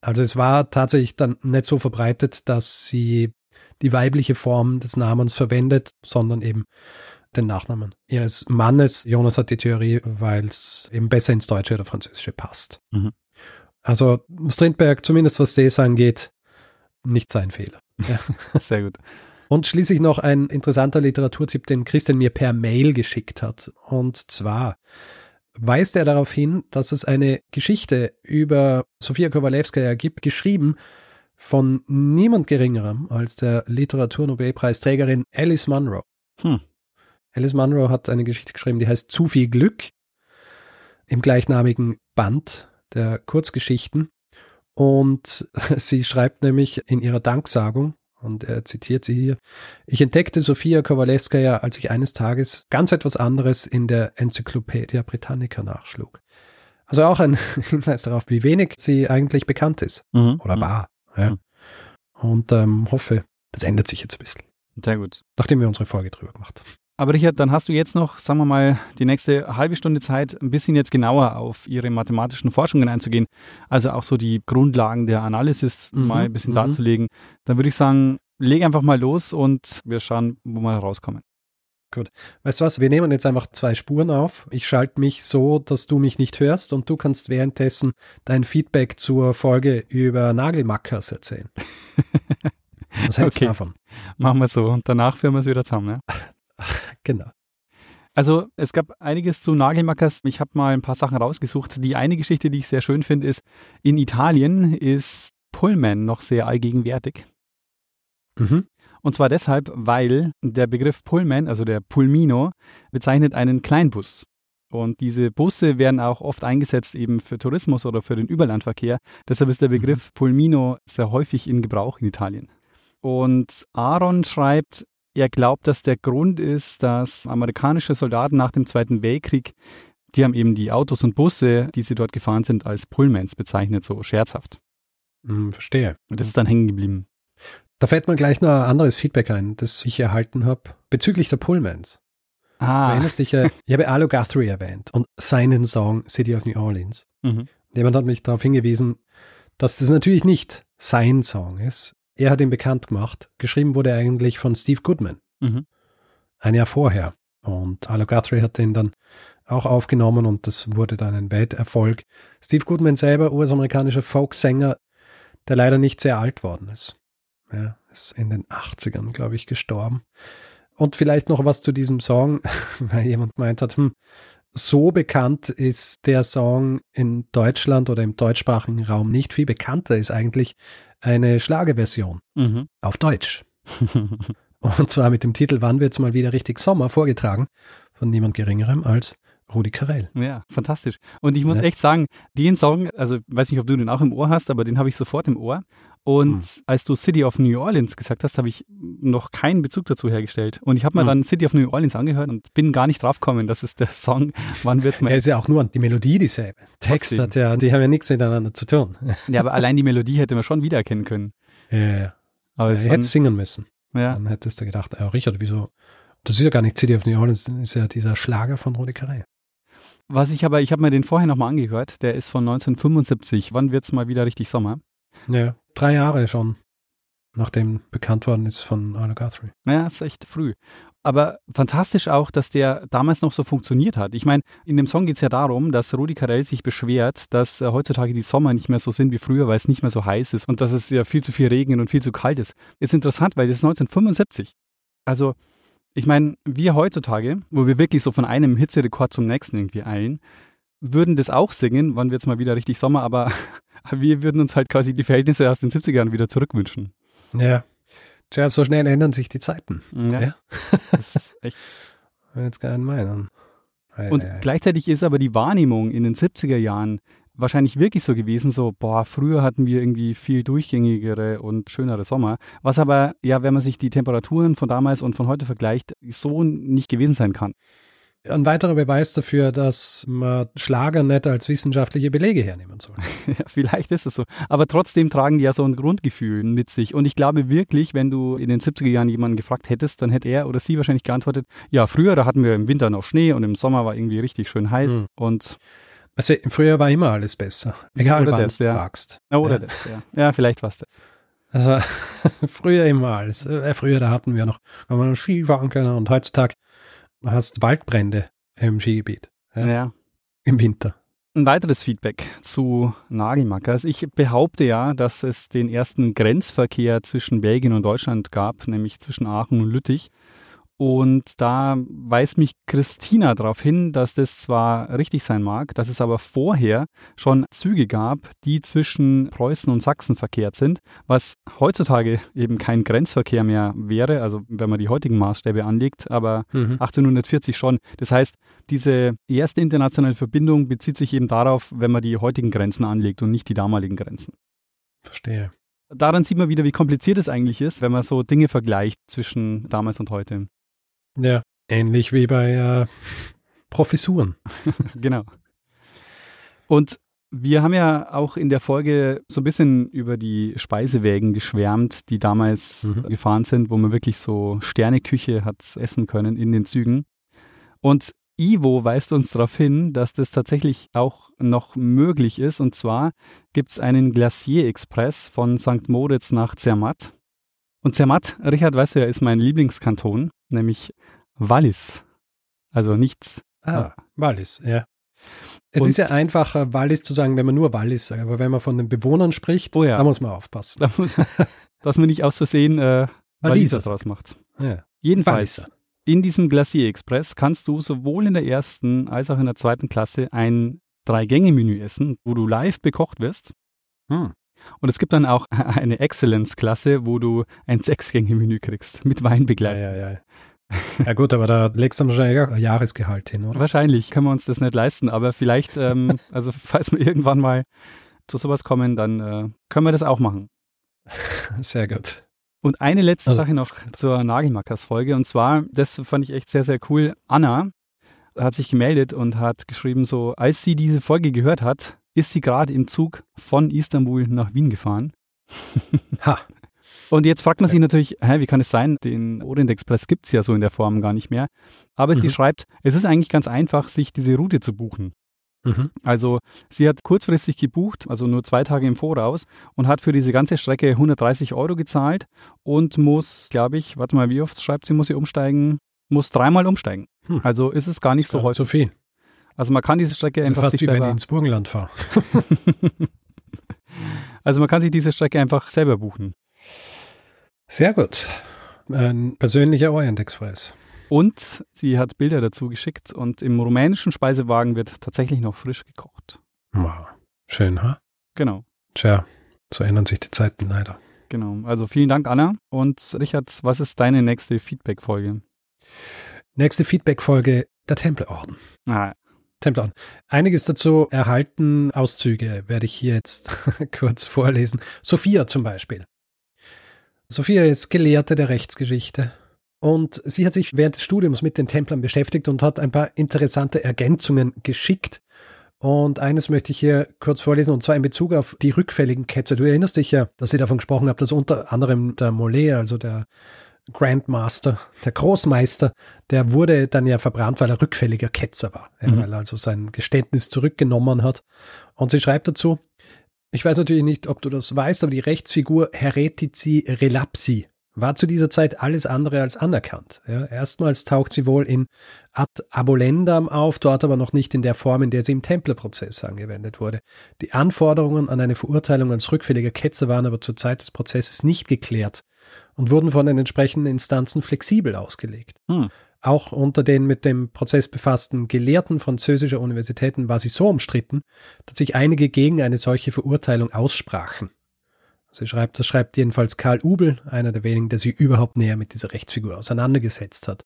Also es war tatsächlich dann nicht so verbreitet, dass sie die weibliche Form des Namens verwendet, sondern eben den Nachnamen ihres Mannes. Jonas hat die Theorie, weil es eben besser ins Deutsche oder Französische passt. Mhm. Also Strindberg, zumindest was das angeht, nicht sein Fehler. Ja. [LAUGHS] Sehr gut. Und schließlich noch ein interessanter Literaturtipp, den Christian mir per Mail geschickt hat. Und zwar weist er darauf hin, dass es eine Geschichte über Sofia Kowalewskaja gibt, geschrieben von niemand geringerem als der Literaturnobelpreisträgerin Alice Munro. Hm. Alice Munro hat eine Geschichte geschrieben, die heißt Zu viel Glück im gleichnamigen Band der Kurzgeschichten. Und [LAUGHS] sie schreibt nämlich in ihrer Danksagung, und er zitiert sie hier, ich entdeckte Sophia Kowalewskaja, als ich eines Tages ganz etwas anderes in der Enzyklopädie Britannica nachschlug. Also auch ein [LAUGHS] Hinweis darauf, wie wenig sie eigentlich bekannt ist mhm. oder mhm. war. Ja. Mhm. Und ähm, hoffe, das ändert sich jetzt ein bisschen. Sehr gut. Nachdem wir unsere Folge drüber gemacht haben. Aber Richard, dann hast du jetzt noch, sagen wir mal, die nächste halbe Stunde Zeit, ein bisschen jetzt genauer auf Ihre mathematischen Forschungen einzugehen. Also auch so die Grundlagen der Analysis mhm, mal ein bisschen mhm. darzulegen. Dann würde ich sagen, leg einfach mal los und wir schauen, wo wir rauskommen. Gut. Weißt du was? Wir nehmen jetzt einfach zwei Spuren auf. Ich schalte mich so, dass du mich nicht hörst und du kannst währenddessen dein Feedback zur Folge über Nagelmackers erzählen. [LAUGHS] Was hältst okay. du davon? Machen wir so und danach führen wir es wieder zusammen. Ja? [LAUGHS] Genau. Also es gab einiges zu Nagelmackers. Ich habe mal ein paar Sachen rausgesucht. Die eine Geschichte, die ich sehr schön finde, ist, in Italien ist Pullman noch sehr allgegenwärtig. Mhm. Und zwar deshalb, weil der Begriff Pullman, also der Pulmino, bezeichnet einen Kleinbus. Und diese Busse werden auch oft eingesetzt eben für Tourismus oder für den Überlandverkehr. Deshalb ist der mhm. Begriff Pulmino sehr häufig in Gebrauch in Italien. Und Aaron schreibt, er glaubt, dass der Grund ist, dass amerikanische Soldaten nach dem Zweiten Weltkrieg, die haben eben die Autos und Busse, die sie dort gefahren sind, als Pullmans bezeichnet, so scherzhaft. Hm, verstehe. Und das ist dann hängen geblieben. Da fällt mir gleich noch ein anderes Feedback ein, das ich erhalten habe, bezüglich der Pullmans. Ah. Du erinnerst dich ich habe Alo Guthrie erwähnt und seinen Song City of New Orleans. Mhm. Jemand hat mich darauf hingewiesen, dass das natürlich nicht sein Song ist, er hat ihn bekannt gemacht. Geschrieben wurde er eigentlich von Steve Goodman. Mhm. Ein Jahr vorher. Und Arlo Guthrie hat den dann auch aufgenommen und das wurde dann ein Welterfolg. Steve Goodman selber, US-amerikanischer Folksänger, der leider nicht sehr alt worden ist. Ja, ist in den 80ern, glaube ich, gestorben. Und vielleicht noch was zu diesem Song, [LAUGHS] weil jemand meint hat, hm, so bekannt ist der Song in Deutschland oder im deutschsprachigen Raum nicht. Viel bekannter ist eigentlich eine Schlageversion mhm. auf Deutsch. [LAUGHS] Und zwar mit dem Titel Wann wird's mal wieder richtig Sommer vorgetragen von niemand Geringerem als Rudi Carell. Ja, fantastisch. Und ich muss ja. echt sagen, den Song, also weiß nicht, ob du den auch im Ohr hast, aber den habe ich sofort im Ohr. Und hm. als du City of New Orleans gesagt hast, habe ich noch keinen Bezug dazu hergestellt. Und ich habe mir hm. dann City of New Orleans angehört und bin gar nicht draufgekommen, das ist der [LAUGHS] Song. Wann wird's mal? Er ist ja auch nur die Melodie dieselbe. Text hat ja, die haben ja nichts miteinander zu tun. [LAUGHS] Ja, aber allein die Melodie hätte man schon wiedererkennen können. Ja, ja. Aber ja, hätte singen müssen. Ja. Dann hättest du gedacht, ja, Richard, wieso? Das ist ja gar nicht City of New Orleans, das ist ja dieser Schlager von Rudi Carey. Was ich aber, ich habe mir den vorher nochmal angehört, der ist von 1975. Wann wird's mal wieder richtig Sommer? Ja, drei Jahre schon. nachdem bekannt worden ist von Arno Guthrie. Naja, ist echt früh. Aber fantastisch auch, dass der damals noch so funktioniert hat. Ich meine, in dem Song geht es ja darum, dass Rudi Carell sich beschwert, dass äh, heutzutage die Sommer nicht mehr so sind wie früher, weil es nicht mehr so heiß ist und dass es ja viel zu viel Regen und viel zu kalt ist. Ist interessant, weil das ist 1975. Also, ich meine, wir heutzutage, wo wir wirklich so von einem Hitzerekord zum nächsten irgendwie eilen, würden das auch singen, wann wird es mal wieder richtig Sommer, aber [LAUGHS] wir würden uns halt quasi die Verhältnisse aus den 70er Jahren wieder zurückwünschen. Ja. Tja, so schnell ändern sich die Zeiten. Ja. Ja. [LAUGHS] Das ist echt. [LAUGHS] Jetzt gar nicht meinen. Ei, Und ei, ei. gleichzeitig ist aber die Wahrnehmung in den 70er Jahren wahrscheinlich wirklich so gewesen, so, boah, früher hatten wir irgendwie viel durchgängigere und schönere Sommer. Was aber, ja, wenn man sich die Temperaturen von damals und von heute vergleicht, so nicht gewesen sein kann. Ein weiterer Beweis dafür, dass man Schlager nicht als wissenschaftliche Belege hernehmen soll. [LAUGHS] Ja, vielleicht ist es so. Aber trotzdem tragen die ja so ein Grundgefühl mit sich. Und ich glaube wirklich, wenn du in den 70er Jahren jemanden gefragt hättest, dann hätte er oder sie wahrscheinlich geantwortet, ja, früher, da hatten wir im Winter noch Schnee und im Sommer war irgendwie richtig schön heiß. Hm. Und, Also im Frühjahr war immer alles besser. Egal wann du ja. wachst. ja, oder Ja. das, ja. Ja, vielleicht war es das. Also [LAUGHS] früher immer alles. Äh, früher, da hatten wir noch, haben wir noch Ski fahren können und heutzutage hast Waldbrände im Skigebiet. Ja. ja. Im Winter. Ein weiteres Feedback zu Nagelmackers. Ich behaupte ja, dass es den ersten Grenzverkehr zwischen Belgien und Deutschland gab, nämlich zwischen Aachen und Lüttich. Und da weist mich Christina darauf hin, dass das zwar richtig sein mag, dass es aber vorher schon Züge gab, die zwischen Preußen und Sachsen verkehrt sind, was heutzutage eben kein Grenzverkehr mehr wäre, also wenn man die heutigen Maßstäbe anlegt, aber Mhm. 1840 schon. Das heißt, diese erste internationale Verbindung bezieht sich eben darauf, wenn man die heutigen Grenzen anlegt und nicht die damaligen Grenzen. Verstehe. Daran sieht man wieder, wie kompliziert es eigentlich ist, wenn man so Dinge vergleicht zwischen damals und heute. Ja, ähnlich wie bei äh, Professuren. [LAUGHS] genau. Und wir haben ja auch in der Folge so ein bisschen über die Speisewägen geschwärmt, die damals Mhm. gefahren sind, wo man wirklich so Sterneküche hat essen können in den Zügen. Und Ivo weist uns darauf hin, dass das tatsächlich auch noch möglich ist. Und zwar gibt es einen Glacier-Express von St. Moritz nach Zermatt. Und Zermatt, Richard, weißt du ja, ist mein Lieblingskanton, nämlich Wallis. Also nicht Ah, Wallis, ja. Es Und- ist ja einfacher, Wallis zu sagen, wenn man nur Wallis sagt, aber wenn man von den Bewohnern spricht, Oh ja. da muss man aufpassen. Da muss- [LAUGHS] dass man nicht aus Versehen äh, Walliser draus macht. Ja. Jedenfalls, Walliser. in diesem Glacier Express kannst du sowohl in der ersten als auch in der zweiten Klasse ein Drei-Gänge-Menü essen, wo du live bekocht wirst. Hm. Und es gibt dann auch [LAUGHS] eine Excellence-Klasse, wo du ein Sechs-Gänge-Menü kriegst mit Ja, Weinbegleitung. ja, ja. Ja gut, aber da legst du wahrscheinlich auch ein Jahresgehalt hin, oder? Wahrscheinlich können wir uns das nicht leisten, aber vielleicht, ähm, [LAUGHS] also falls wir irgendwann mal zu sowas kommen, dann äh, können wir das auch machen. Sehr gut. Und eine letzte Also- Sache noch zur Nagelmackers-Folge. Und zwar, das fand ich echt sehr, sehr cool. Anna hat sich gemeldet und hat geschrieben, so, als sie diese Folge gehört hat, ist sie gerade im Zug von Istanbul nach Wien gefahren. Ha. Und jetzt fragt man sich natürlich, hä, wie kann es sein? Den Orient Express gibt es ja so in der Form gar nicht mehr. Aber sie Mhm. schreibt, es ist eigentlich ganz einfach, sich diese Route zu buchen. Mhm. Also sie hat kurzfristig gebucht, also nur zwei Tage im Voraus und hat für diese ganze Strecke 130 Euro gezahlt und muss, glaube ich, warte mal, wie oft schreibt sie, muss sie umsteigen? Muss dreimal umsteigen. Hm. Also ist es gar nicht so häufig. zu viel. Also man kann diese Strecke Also einfach fast wie wenn ich selber, ins Burgenland fahre. [LAUGHS] also man kann sich diese Strecke einfach selber buchen. Sehr gut. Ein persönlicher Orient Express. Und sie hat Bilder dazu geschickt und im rumänischen Speisewagen wird tatsächlich noch frisch gekocht. Wow. Schön, ha? Genau. Tja, so ändern sich die Zeiten leider. Genau. Also vielen Dank, Anna. Und Richard, was ist deine nächste Feedback-Folge? Nächste Feedback-Folge, der Tempelorden. Ah, Tempelorden. Einiges dazu erhalten, Auszüge werde ich hier jetzt [LAUGHS] kurz vorlesen. Sophia zum Beispiel. Sophia ist Gelehrte der Rechtsgeschichte und sie hat sich während des Studiums mit den Templern beschäftigt und hat ein paar interessante Ergänzungen geschickt. Und eines möchte ich hier kurz vorlesen, und zwar in Bezug auf die rückfälligen Ketzer. Du erinnerst dich ja, dass ich davon gesprochen habe, dass unter anderem der Mollet, also der Grandmaster, der Großmeister, der wurde dann ja verbrannt, weil er rückfälliger Ketzer war, Mhm. weil er also sein Geständnis zurückgenommen hat. Und sie schreibt dazu, Ich weiß natürlich nicht, ob du das weißt, aber die Rechtsfigur Heretici Relapsi war zu dieser Zeit alles andere als anerkannt. Ja, erstmals taucht sie wohl in Ad Abolendam auf, dort aber noch nicht in der Form, in der sie im Templerprozess angewendet wurde. Die Anforderungen an eine Verurteilung als rückfälliger Ketzer waren aber zur Zeit des Prozesses nicht geklärt und wurden von den entsprechenden Instanzen flexibel ausgelegt. Hm. Auch unter den mit dem Prozess befassten Gelehrten französischer Universitäten war sie so umstritten, dass sich einige gegen eine solche Verurteilung aussprachen. Sie schreibt, das schreibt jedenfalls Karl Ubel, einer der wenigen, der sich überhaupt näher mit dieser Rechtsfigur auseinandergesetzt hat.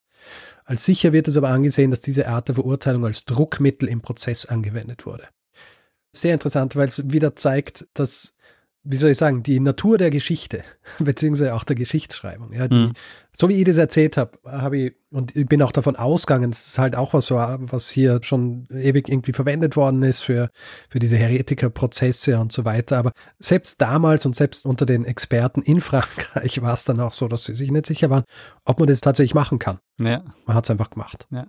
Als sicher wird es aber angesehen, dass diese Art der Verurteilung als Druckmittel im Prozess angewendet wurde. Sehr interessant, weil es wieder zeigt, dass wie soll ich sagen, die Natur der Geschichte, [LAUGHS] beziehungsweise auch der Geschichtsschreibung. Ja, die, mhm. So wie ich das erzählt habe, habe ich, und ich bin auch davon ausgegangen, es halt auch was was hier schon ewig irgendwie verwendet worden ist für, für diese Heretikerprozesse und so weiter. Aber selbst damals und selbst unter den Experten in [LAUGHS] Frankreich war es dann auch so, dass sie sich nicht sicher waren, ob man das tatsächlich machen kann. Ja. Man hat es einfach gemacht. Ja.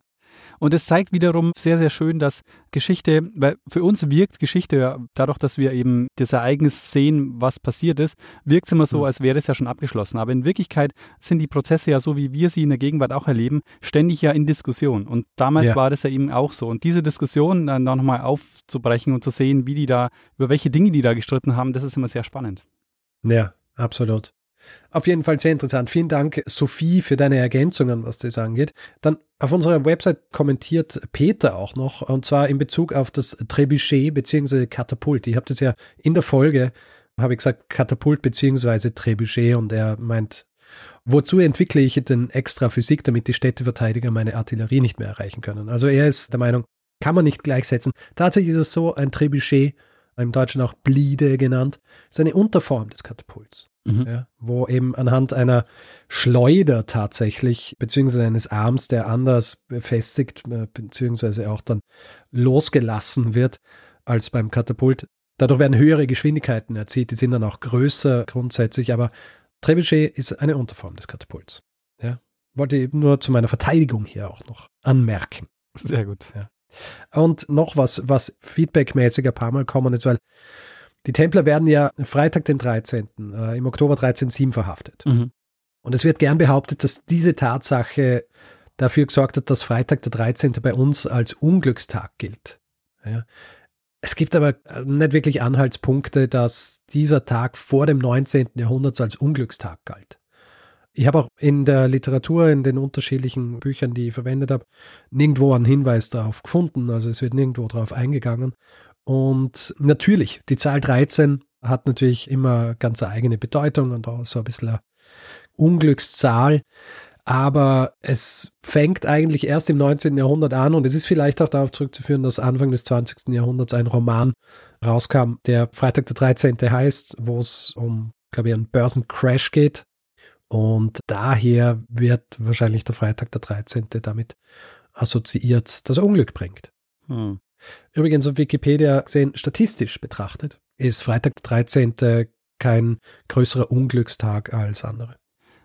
Und es zeigt wiederum sehr, sehr schön, dass Geschichte, weil für uns wirkt Geschichte ja dadurch, dass wir eben das Ereignis sehen, was passiert ist, wirkt es immer so, mhm. als wäre es ja schon abgeschlossen. Aber in Wirklichkeit sind die Prozesse ja so, wie wir sie in der Gegenwart auch erleben, ständig ja in Diskussion. Und damals ja. war das ja eben auch so. Und diese Diskussion dann nochmal aufzubrechen und zu sehen, wie die da, über welche Dinge die da gestritten haben, das ist immer sehr spannend. Ja, absolut. Auf jeden Fall sehr interessant. Vielen Dank, Sophie, für deine Ergänzungen, was das angeht. Dann auf unserer Website kommentiert Peter auch noch, und zwar in Bezug auf das Trebuchet bzw. Katapult. Ich habe das ja in der Folge, habe ich gesagt, Katapult bzw. Trebuchet und er meint, wozu entwickle ich denn extra Physik, damit die Städteverteidiger meine Artillerie nicht mehr erreichen können? Also er ist der Meinung, kann man nicht gleichsetzen. Tatsächlich ist es so, ein Trebuchet im Deutschen auch Bliede genannt, ist eine Unterform des Katapults. Mhm. Ja, wo eben anhand einer Schleuder tatsächlich, beziehungsweise eines Arms, der anders befestigt, äh, beziehungsweise auch dann losgelassen wird als beim Katapult. Dadurch werden höhere Geschwindigkeiten erzielt, die sind dann auch größer grundsätzlich, aber Trebuchet ist eine Unterform des Katapults. Ja, wollte eben nur zu meiner Verteidigung hier auch noch anmerken. Sehr gut. Ja. Und noch was, was feedbackmäßig ein paar Mal kommen ist, weil die Templer werden ja Freitag den 13. Äh, im Oktober 1307 verhaftet. Mhm. Und es wird gern behauptet, dass diese Tatsache dafür gesorgt hat, dass Freitag der 13. bei uns als Unglückstag gilt. Ja. Es gibt aber nicht wirklich Anhaltspunkte, dass dieser Tag vor dem 19. Jahrhundert als Unglückstag galt. Ich habe auch in der Literatur, in den unterschiedlichen Büchern, die ich verwendet habe, nirgendwo einen Hinweis darauf gefunden. Also es wird nirgendwo darauf eingegangen. Und natürlich, die Zahl 13 hat natürlich immer ganz eigene Bedeutung und auch so ein bisschen eine Unglückszahl. Aber es fängt eigentlich erst im 19. Jahrhundert an und es ist vielleicht auch darauf zurückzuführen, dass Anfang des 20. Jahrhunderts ein Roman rauskam, der Freitag der 13. heißt, wo es um, glaube ich, einen Börsencrash geht und daher wird wahrscheinlich der Freitag der 13. damit assoziiert, dass er Unglück bringt. Hm. Übrigens auf Wikipedia gesehen, statistisch betrachtet, ist Freitag der 13. kein größerer Unglückstag als andere.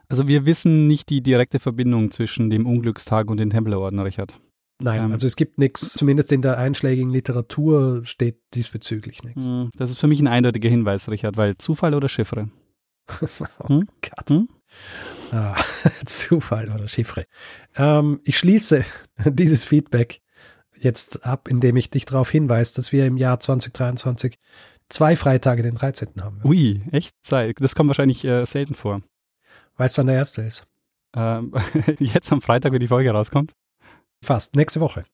Also wir wissen nicht die direkte Verbindung zwischen dem Unglückstag und den Templerorden, Richard. Nein, ähm, also es gibt nichts, zumindest in der einschlägigen Literatur steht diesbezüglich nichts. Hm, das ist für mich ein eindeutiger Hinweis, Richard, weil Zufall oder Chiffre? [LAUGHS] oh hm? Gott. Hm? Ah, [LAUGHS] Zufall oder Chiffre. Ähm, ich schließe [LAUGHS] dieses Feedback jetzt ab, indem ich dich darauf hinweise, dass wir im Jahr 2023 zwei Freitage den 13. haben. Ui, echt? Zwei. Das kommt wahrscheinlich äh, selten vor. Weißt du, wann der erste ist? Ähm, [LAUGHS] jetzt am Freitag, wenn die Folge rauskommt? Fast, nächste Woche.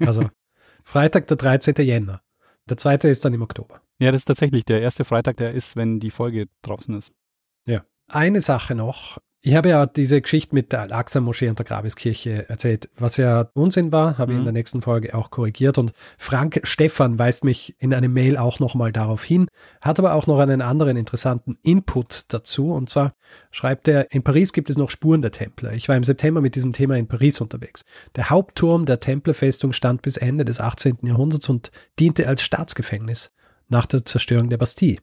Also [LAUGHS] Freitag, der 13. Jänner. Der zweite ist dann im Oktober. Ja, das ist tatsächlich der erste Freitag, der ist, wenn die Folge draußen ist. Ja. Eine Sache noch. Ich habe ja diese Geschichte mit der Al-Aqsa-Moschee und der Grabeskirche erzählt, was ja Unsinn war, habe ich in mhm. der nächsten Folge auch korrigiert. Und Frank Stefan weist mich in einem Mail auch nochmal darauf hin, hat aber auch noch einen anderen interessanten Input dazu. Und zwar schreibt er, in Paris gibt es noch Spuren der Templer. Ich war im September mit diesem Thema in Paris unterwegs. Der Hauptturm der Templerfestung stand bis Ende des 18. Jahrhunderts und diente als Staatsgefängnis nach der Zerstörung der Bastille.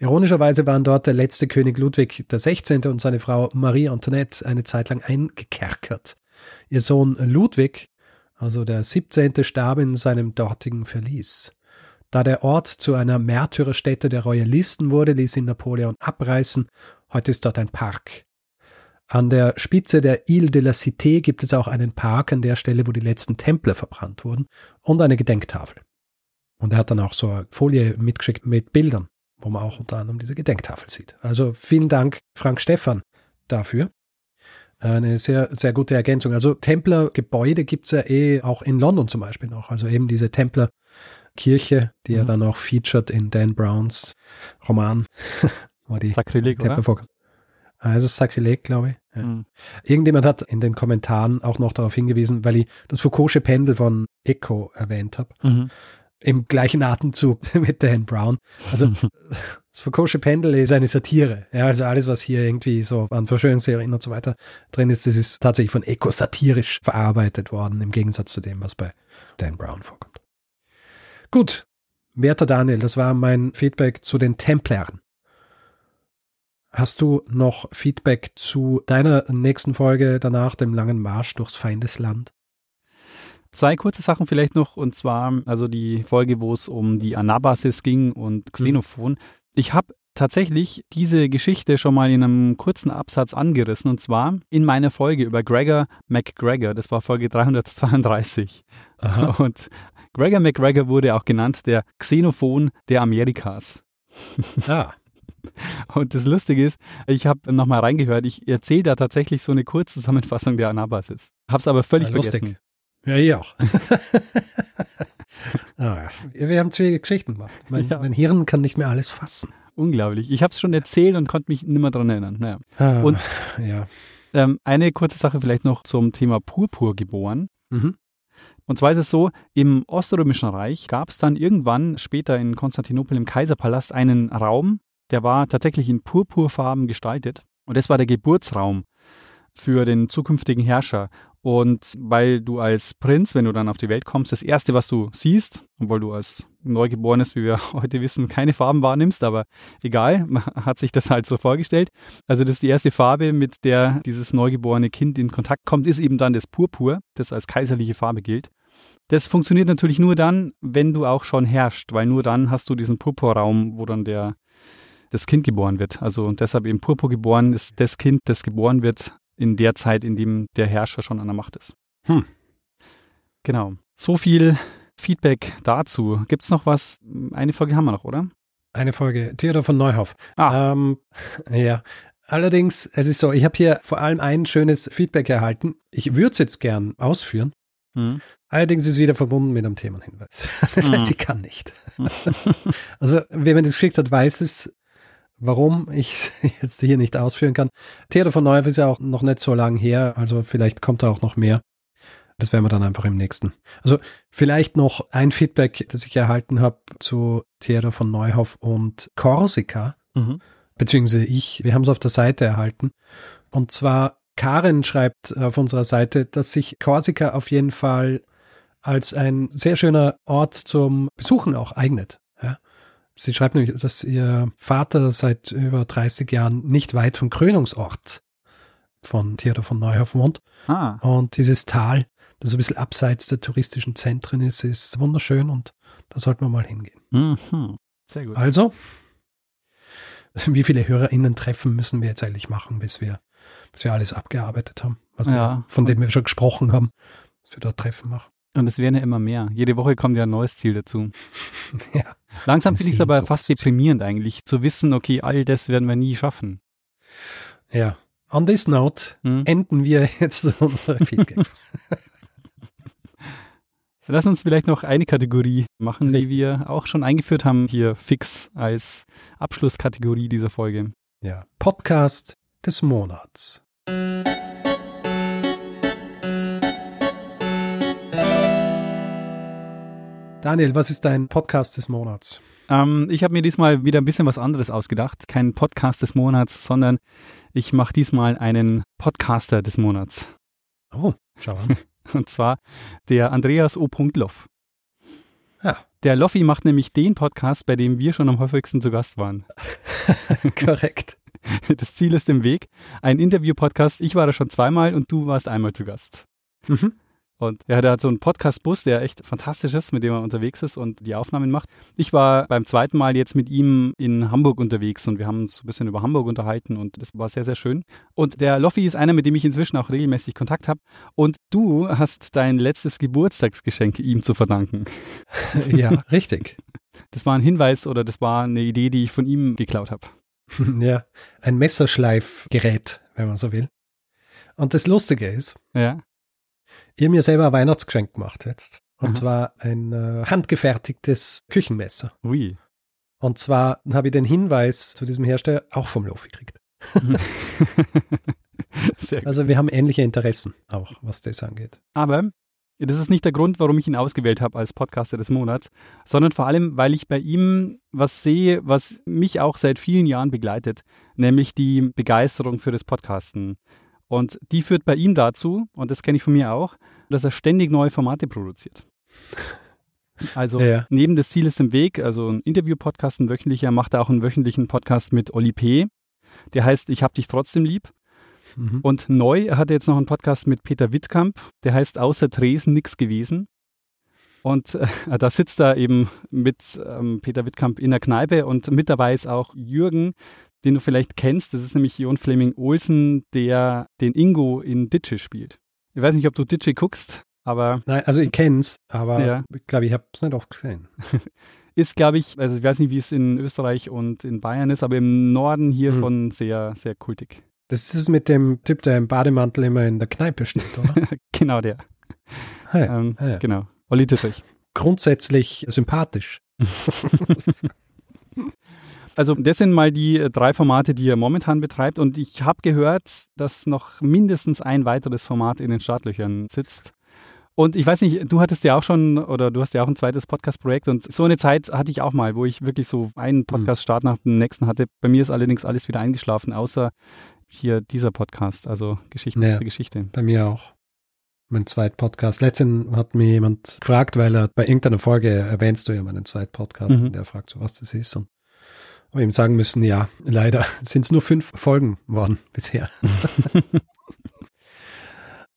Ironischerweise waren dort der letzte König Ludwig XVI. und seine Frau Marie Antoinette eine Zeit lang eingekerkert. Ihr Sohn Ludwig, also der 17., starb in seinem dortigen Verlies. Da der Ort zu einer Märtyrerstätte der Royalisten wurde, ließ ihn Napoleon abreißen. Heute ist dort ein Park. An der Spitze der Ile de la Cité gibt es auch einen Park an der Stelle, wo die letzten Templer verbrannt wurden und eine Gedenktafel. Und er hat dann auch so eine Folie mitgeschickt mit Bildern, wo man auch unter anderem diese Gedenktafel sieht. Also vielen Dank, Frank Stephan, dafür. Eine sehr, sehr gute Ergänzung. Also Templergebäude gibt es ja eh auch in London zum Beispiel noch. Also eben diese Templerkirche, die mhm. ja dann auch featured in Dan Browns Roman. [LAUGHS] wo die Sakrileg, Templer oder? Vorkommen. Also Sakrileg, glaube ich. Ja. Mhm. Irgendjemand hat in den Kommentaren auch noch darauf hingewiesen, weil ich das Foucault'sche Pendel von Echo erwähnt habe. Mhm. Im gleichen Atemzug [LAUGHS] mit Dan Brown. Also [LAUGHS] das Foucault'sche Pendel ist eine Satire. Ja, also alles, was hier irgendwie so an Verschwörungsserien und so weiter drin ist, das ist tatsächlich von Echo satirisch verarbeitet worden, im Gegensatz zu dem, was bei Dan Brown vorkommt. Gut. Werter Daniel, das war mein Feedback zu den Templern. Hast du noch Feedback zu deiner nächsten Folge danach, dem langen Marsch durchs Feindesland? Zwei kurze Sachen vielleicht noch, und zwar also die Folge, wo es um die Anabasis ging und Xenophon. Ich habe tatsächlich diese Geschichte schon mal in einem kurzen Absatz angerissen, und zwar in meiner Folge über Gregor McGregor. Das war Folge 332. Aha. [LAUGHS] Und Gregor McGregor wurde auch genannt der Xenophon der Amerikas. Ah. [LAUGHS] Und das Lustige ist, ich habe nochmal reingehört, ich erzähle da tatsächlich so eine kurze Zusammenfassung der Anabasis. Hab's aber völlig ja, vergessen. Ja, ich auch. [LAUGHS] ah, wir haben zwei Geschichten gemacht. Mein, ja. mein, Hirn kann nicht mehr alles fassen. Unglaublich. Ich habe es schon erzählt und konnte mich nicht mehr dran erinnern. Naja. Ah, und ja. ähm, eine kurze Sache vielleicht noch zum Thema Purpur geboren. Mhm. Und zwar ist es so, im Oströmischen Reich gab es dann irgendwann später in Konstantinopel im Kaiserpalast einen Raum, der war tatsächlich in purpurfarben gestaltet. Und das war der Geburtsraum für den zukünftigen Herrscher. Und weil du als Prinz, wenn du dann auf die Welt kommst, das Erste, was du siehst, obwohl du als Neugeborenes, wie wir [LAUGHS] heute wissen, keine Farben wahrnimmst, aber egal, man [LAUGHS] hat sich das halt so vorgestellt. Also das ist die erste Farbe, mit der dieses neugeborene Kind in Kontakt kommt, ist eben dann das Purpur, das als kaiserliche Farbe gilt. Das funktioniert natürlich nur dann, wenn du auch schon herrschst, weil nur dann hast du diesen Purpurraum, wo dann der das Kind geboren wird. Also deshalb eben Purpur geboren ist das Kind, das geboren wird in der Zeit, in dem der Herrscher schon an der Macht ist. Hm. Genau. So viel Feedback dazu. Gibt es noch was? Eine Folge haben wir noch, oder? Eine Folge. Theodor von Neuhoff. Ah. Ähm, ja. Allerdings, es ist so, ich habe hier vor allem ein schönes Feedback erhalten. Ich würde es jetzt gern ausführen. Hm. Allerdings ist es wieder verbunden mit einem Themenhinweis. [LAUGHS] Das heißt, ich kann nicht. [LAUGHS] also, wer mir das geschickt hat, weiß es warum ich [LAUGHS] jetzt hier nicht ausführen kann. Theodor von Neuhoff ist ja auch noch nicht so lang her, also vielleicht kommt da auch noch mehr. Das werden wir dann einfach im nächsten. Also vielleicht noch ein Feedback, das ich erhalten habe zu Theodor von Neuhoff und Korsika, mhm. beziehungsweise ich. Wir haben es auf der Seite erhalten. Und zwar Karen schreibt auf unserer Seite, dass sich Korsika auf jeden Fall als ein sehr schöner Ort zum Besuchen auch eignet. Sie schreibt nämlich, dass ihr Vater seit über 30 Jahren nicht weit vom Krönungsort von Theodor von Neuhoff wohnt. Ah. Und dieses Tal, das ein bisschen abseits der touristischen Zentren ist, ist wunderschön und da sollten wir mal hingehen. Mhm. Sehr gut. Also, wie viele HörerInnen treffen müssen wir jetzt eigentlich machen, bis wir, bis wir alles abgearbeitet haben, was ja. wir, von dem wir schon gesprochen haben, dass wir dort Treffen machen. Und es werden ja immer mehr. Jede Woche kommt ja ein neues Ziel dazu. [LAUGHS] ja. Langsam finde ich es aber fast deprimierend eigentlich, zu wissen, okay, all das werden wir nie schaffen. Ja. On this note hm? enden wir jetzt [LAUGHS] unsere Feedback. [LAUGHS] Lass uns vielleicht noch eine Kategorie machen, die wir auch schon eingeführt haben, hier fix als Abschlusskategorie dieser Folge. Ja. Podcast des Monats. Daniel, was ist dein Podcast des Monats? Ähm, ich habe mir diesmal wieder ein bisschen was anderes ausgedacht. Kein Podcast des Monats, sondern ich mache diesmal einen Podcaster des Monats. Oh, schau an. [LAUGHS] Und zwar der Andreas O. Loff. Ja. Der Loffi macht nämlich den Podcast, bei dem wir schon am häufigsten zu Gast waren. [LAUGHS] [LAUGHS] Korrekt. Das Ziel ist im Weg. Ein Interview-Podcast. Ich war da schon zweimal und du warst einmal zu Gast. Mhm. Und ja, der hat so einen Podcast-Bus, der echt fantastisch ist, mit dem er unterwegs ist und die Aufnahmen macht. Ich war beim zweiten Mal jetzt mit ihm in Hamburg unterwegs und wir haben uns ein bisschen über Hamburg unterhalten und das war sehr, sehr schön. Und der Loffi ist einer, mit dem ich inzwischen auch regelmäßig Kontakt habe. Und du hast dein letztes Geburtstagsgeschenk ihm zu verdanken. [LAUGHS] Ja, richtig. Das war ein Hinweis oder das war eine Idee, die ich von ihm geklaut habe. [LAUGHS] Ja, ein Messerschleifgerät, wenn man so will. Und das Lustige ist, Ja. Ich habe mir selber ein Weihnachtsgeschenk gemacht jetzt. Und Aha. zwar ein äh, handgefertigtes Küchenmesser. Ui. Und zwar habe ich den Hinweis zu diesem Hersteller auch vom Lofi gekriegt. [LAUGHS] Sehr gut. Also wir haben ähnliche Interessen auch, was das angeht. Aber das ist nicht der Grund, warum ich ihn ausgewählt habe als Podcaster des Monats, sondern vor allem, weil ich bei ihm was sehe, was mich auch seit vielen Jahren begleitet, nämlich die Begeisterung für das Podcasten. Und die führt bei ihm dazu, und das kenne ich von mir auch, dass er ständig neue Formate produziert. Also Ja. neben des Zieles im Weg, also ein Interview-Podcast, ein wöchentlicher, macht er auch einen wöchentlichen Podcast mit Oli P. Der heißt Ich hab dich trotzdem lieb. Mhm. Und neu hat er jetzt noch einen Podcast mit Peter Wittkamp, der heißt Außer Dresden nix gewesen. Und äh, da sitzt er eben mit ähm, Peter Wittkamp in der Kneipe und mit dabei ist auch Jürgen, den du vielleicht kennst. Das ist nämlich Jon Fleming Olsen, der den Ingo in Ditsche spielt. Ich weiß nicht, ob du Ditsche guckst, aber Nein, also ich kenne es, aber Ja. ich glaube, ich habe es nicht oft gesehen. [LAUGHS] ist, glaube ich, also ich weiß nicht, wie es in Österreich und in Bayern ist, aber im Norden hier Hm. schon sehr, sehr kultig. Das ist mit dem Typ, der im Bademantel immer in der Kneipe steht, oder? [LAUGHS] Genau der. Ja. Ähm, ja. Genau. Olli Dittrich. Grundsätzlich sympathisch. [LAUGHS] Also das sind mal die äh, drei Formate, die er momentan betreibt. Und ich habe gehört, dass noch mindestens ein weiteres Format in den Startlöchern sitzt. Und ich weiß nicht, du hattest ja auch schon, oder du hast ja auch ein zweites Podcast-Projekt und so eine Zeit hatte ich auch mal, wo ich wirklich so einen Podcast-Start nach dem nächsten hatte. Bei mir ist allerdings alles wieder eingeschlafen, außer hier dieser Podcast, also Geschichte Ja. der Geschichte. Bei mir auch. Mein Zweit-Podcast. Letztens hat mir jemand gefragt, weil er bei irgendeiner Folge erwähnst du ja meinen Zweit-Podcast Mhm. und der fragt so, was das ist. Und habe ihm sagen müssen, ja, leider [LAUGHS] sind es nur fünf Folgen worden bisher. [LAUGHS]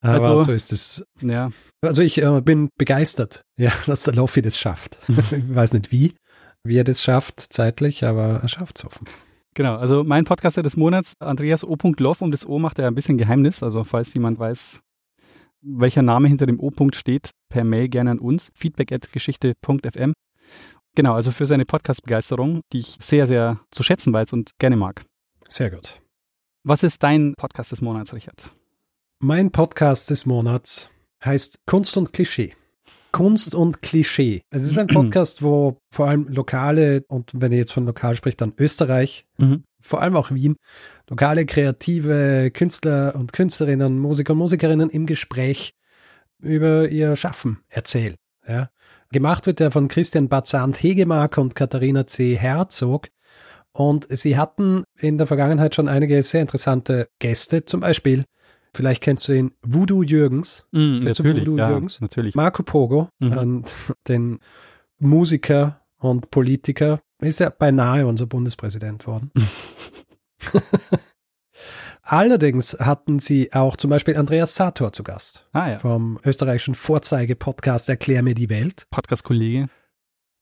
Aber Also- so ist es. Ja, Also ich äh, bin begeistert, ja, [LAUGHS] dass der Loffi das schafft. ich weiß nicht wie, wie er das schafft zeitlich, aber er schafft es offen. genau. Also mein Podcaster des Monats, Andreas O. Loff, um das O macht er ein bisschen Geheimnis. Also falls jemand weiß, welcher Name hinter dem O. steht, per Mail gerne an uns. Feedback at geschichte.fm. Genau, also für seine Podcast-Begeisterung, die ich sehr, sehr zu schätzen weiß und gerne mag. Sehr gut. Was ist dein Podcast des Monats, Richard? Mein Podcast des Monats heißt Kunst und Klischee. Kunst und Klischee. Es ist ein [CLEARS THROAT] Podcast, wo vor allem lokale, und wenn ihr jetzt von lokal spricht, dann Österreich, Mhm. vor allem auch Wien, lokale kreative Künstler und Künstlerinnen, Musiker und Musikerinnen im Gespräch über ihr Schaffen erzählen. Ja. Gemacht wird er von Christian Bazant Hegemark und Katharina C. Herzog. Und sie hatten in der Vergangenheit schon einige sehr interessante Gäste, zum Beispiel, vielleicht kennst du ihn, Voodoo Jürgens, du natürlich, Voodoo ja, Jürgens? natürlich. Marco Pogo, Mhm. [LAUGHS] den Musiker und Politiker, ist ja beinahe unser Bundespräsident worden. [LAUGHS] Allerdings hatten sie auch zum Beispiel Andreas Sator zu Gast Ah ja, vom österreichischen Vorzeige-Podcast Erklär mir die Welt, Podcast-Kollege.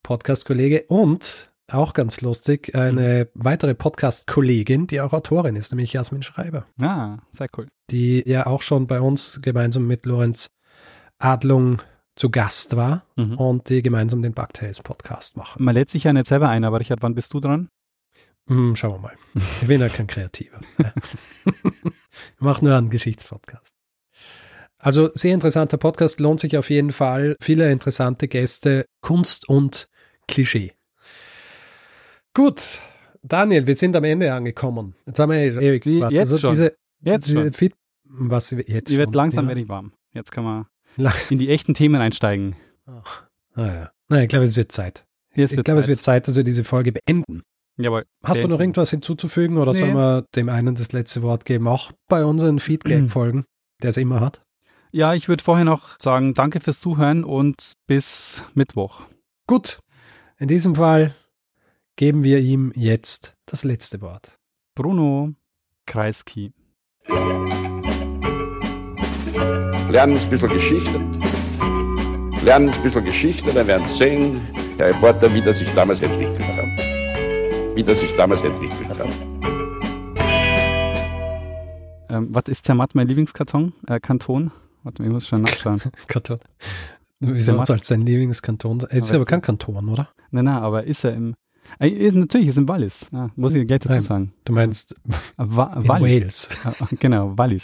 Podcast-Kollege und auch ganz lustig, eine weitere Podcast-Kollegin, die auch Autorin ist, nämlich Jasmin Schreiber, Ah, sehr cool. die ja auch schon bei uns gemeinsam mit Lorenz Adlung zu Gast war Mhm. und die gemeinsam den Bugtails Podcast machen. Man lädt sich ja nicht selber ein, aber Richard, wann bist du dran? Hm, schauen wir mal. Ich bin ja kein Kreativer. [LAUGHS] ich mache nur einen Geschichtspodcast. Also sehr interessanter Podcast, lohnt sich auf jeden Fall. Viele interessante Gäste, Kunst und Klischee. Gut, Daniel, wir sind am Ende angekommen. Jetzt haben wir eh ewig Wie, gewartet. jetzt schon? Diese, Jetzt diese schon. Feed- was jetzt werde schon? langsam ja. werde ich warm. Jetzt kann man in die echten Themen einsteigen. Ach, naja. Nein, ich glaube, es wird Zeit. Jetzt Ich wird glaube, es wird Zeit, dass wir diese Folge beenden. Jawohl. Hast du noch irgendwas hinzuzufügen oder Nee. sollen wir dem einen das letzte Wort geben? Auch bei unseren Feedback-Folgen, der es immer hat. Ja, ich würde vorher noch sagen, danke fürs Zuhören und bis Mittwoch. Gut, in diesem Fall geben wir ihm jetzt das letzte Wort. Bruno Kreisky. Lernen ein bisschen Geschichte. lernen ein bisschen Geschichte, dann werden Sie sehen, Herr Reporter, wie das sich damals entwickelt hat. Wie das sich damals entwickelt hat. Ähm, was ist Zermatt mein Lieblingskarton? Äh, Kanton? Warte, ich muss schon nachschauen. [LAUGHS] Kanton. Wieso Zermatt. soll es sein Lieblingskanton sein? Es ist Aber- aber kein Kanton, oder? nein, nein, aber ist er im. Äh, ist, natürlich ist im Wallis. Ja, muss ich gleich dazu sagen. Du meinst Wa in Wallis. Wales. Äh, genau, Wallis.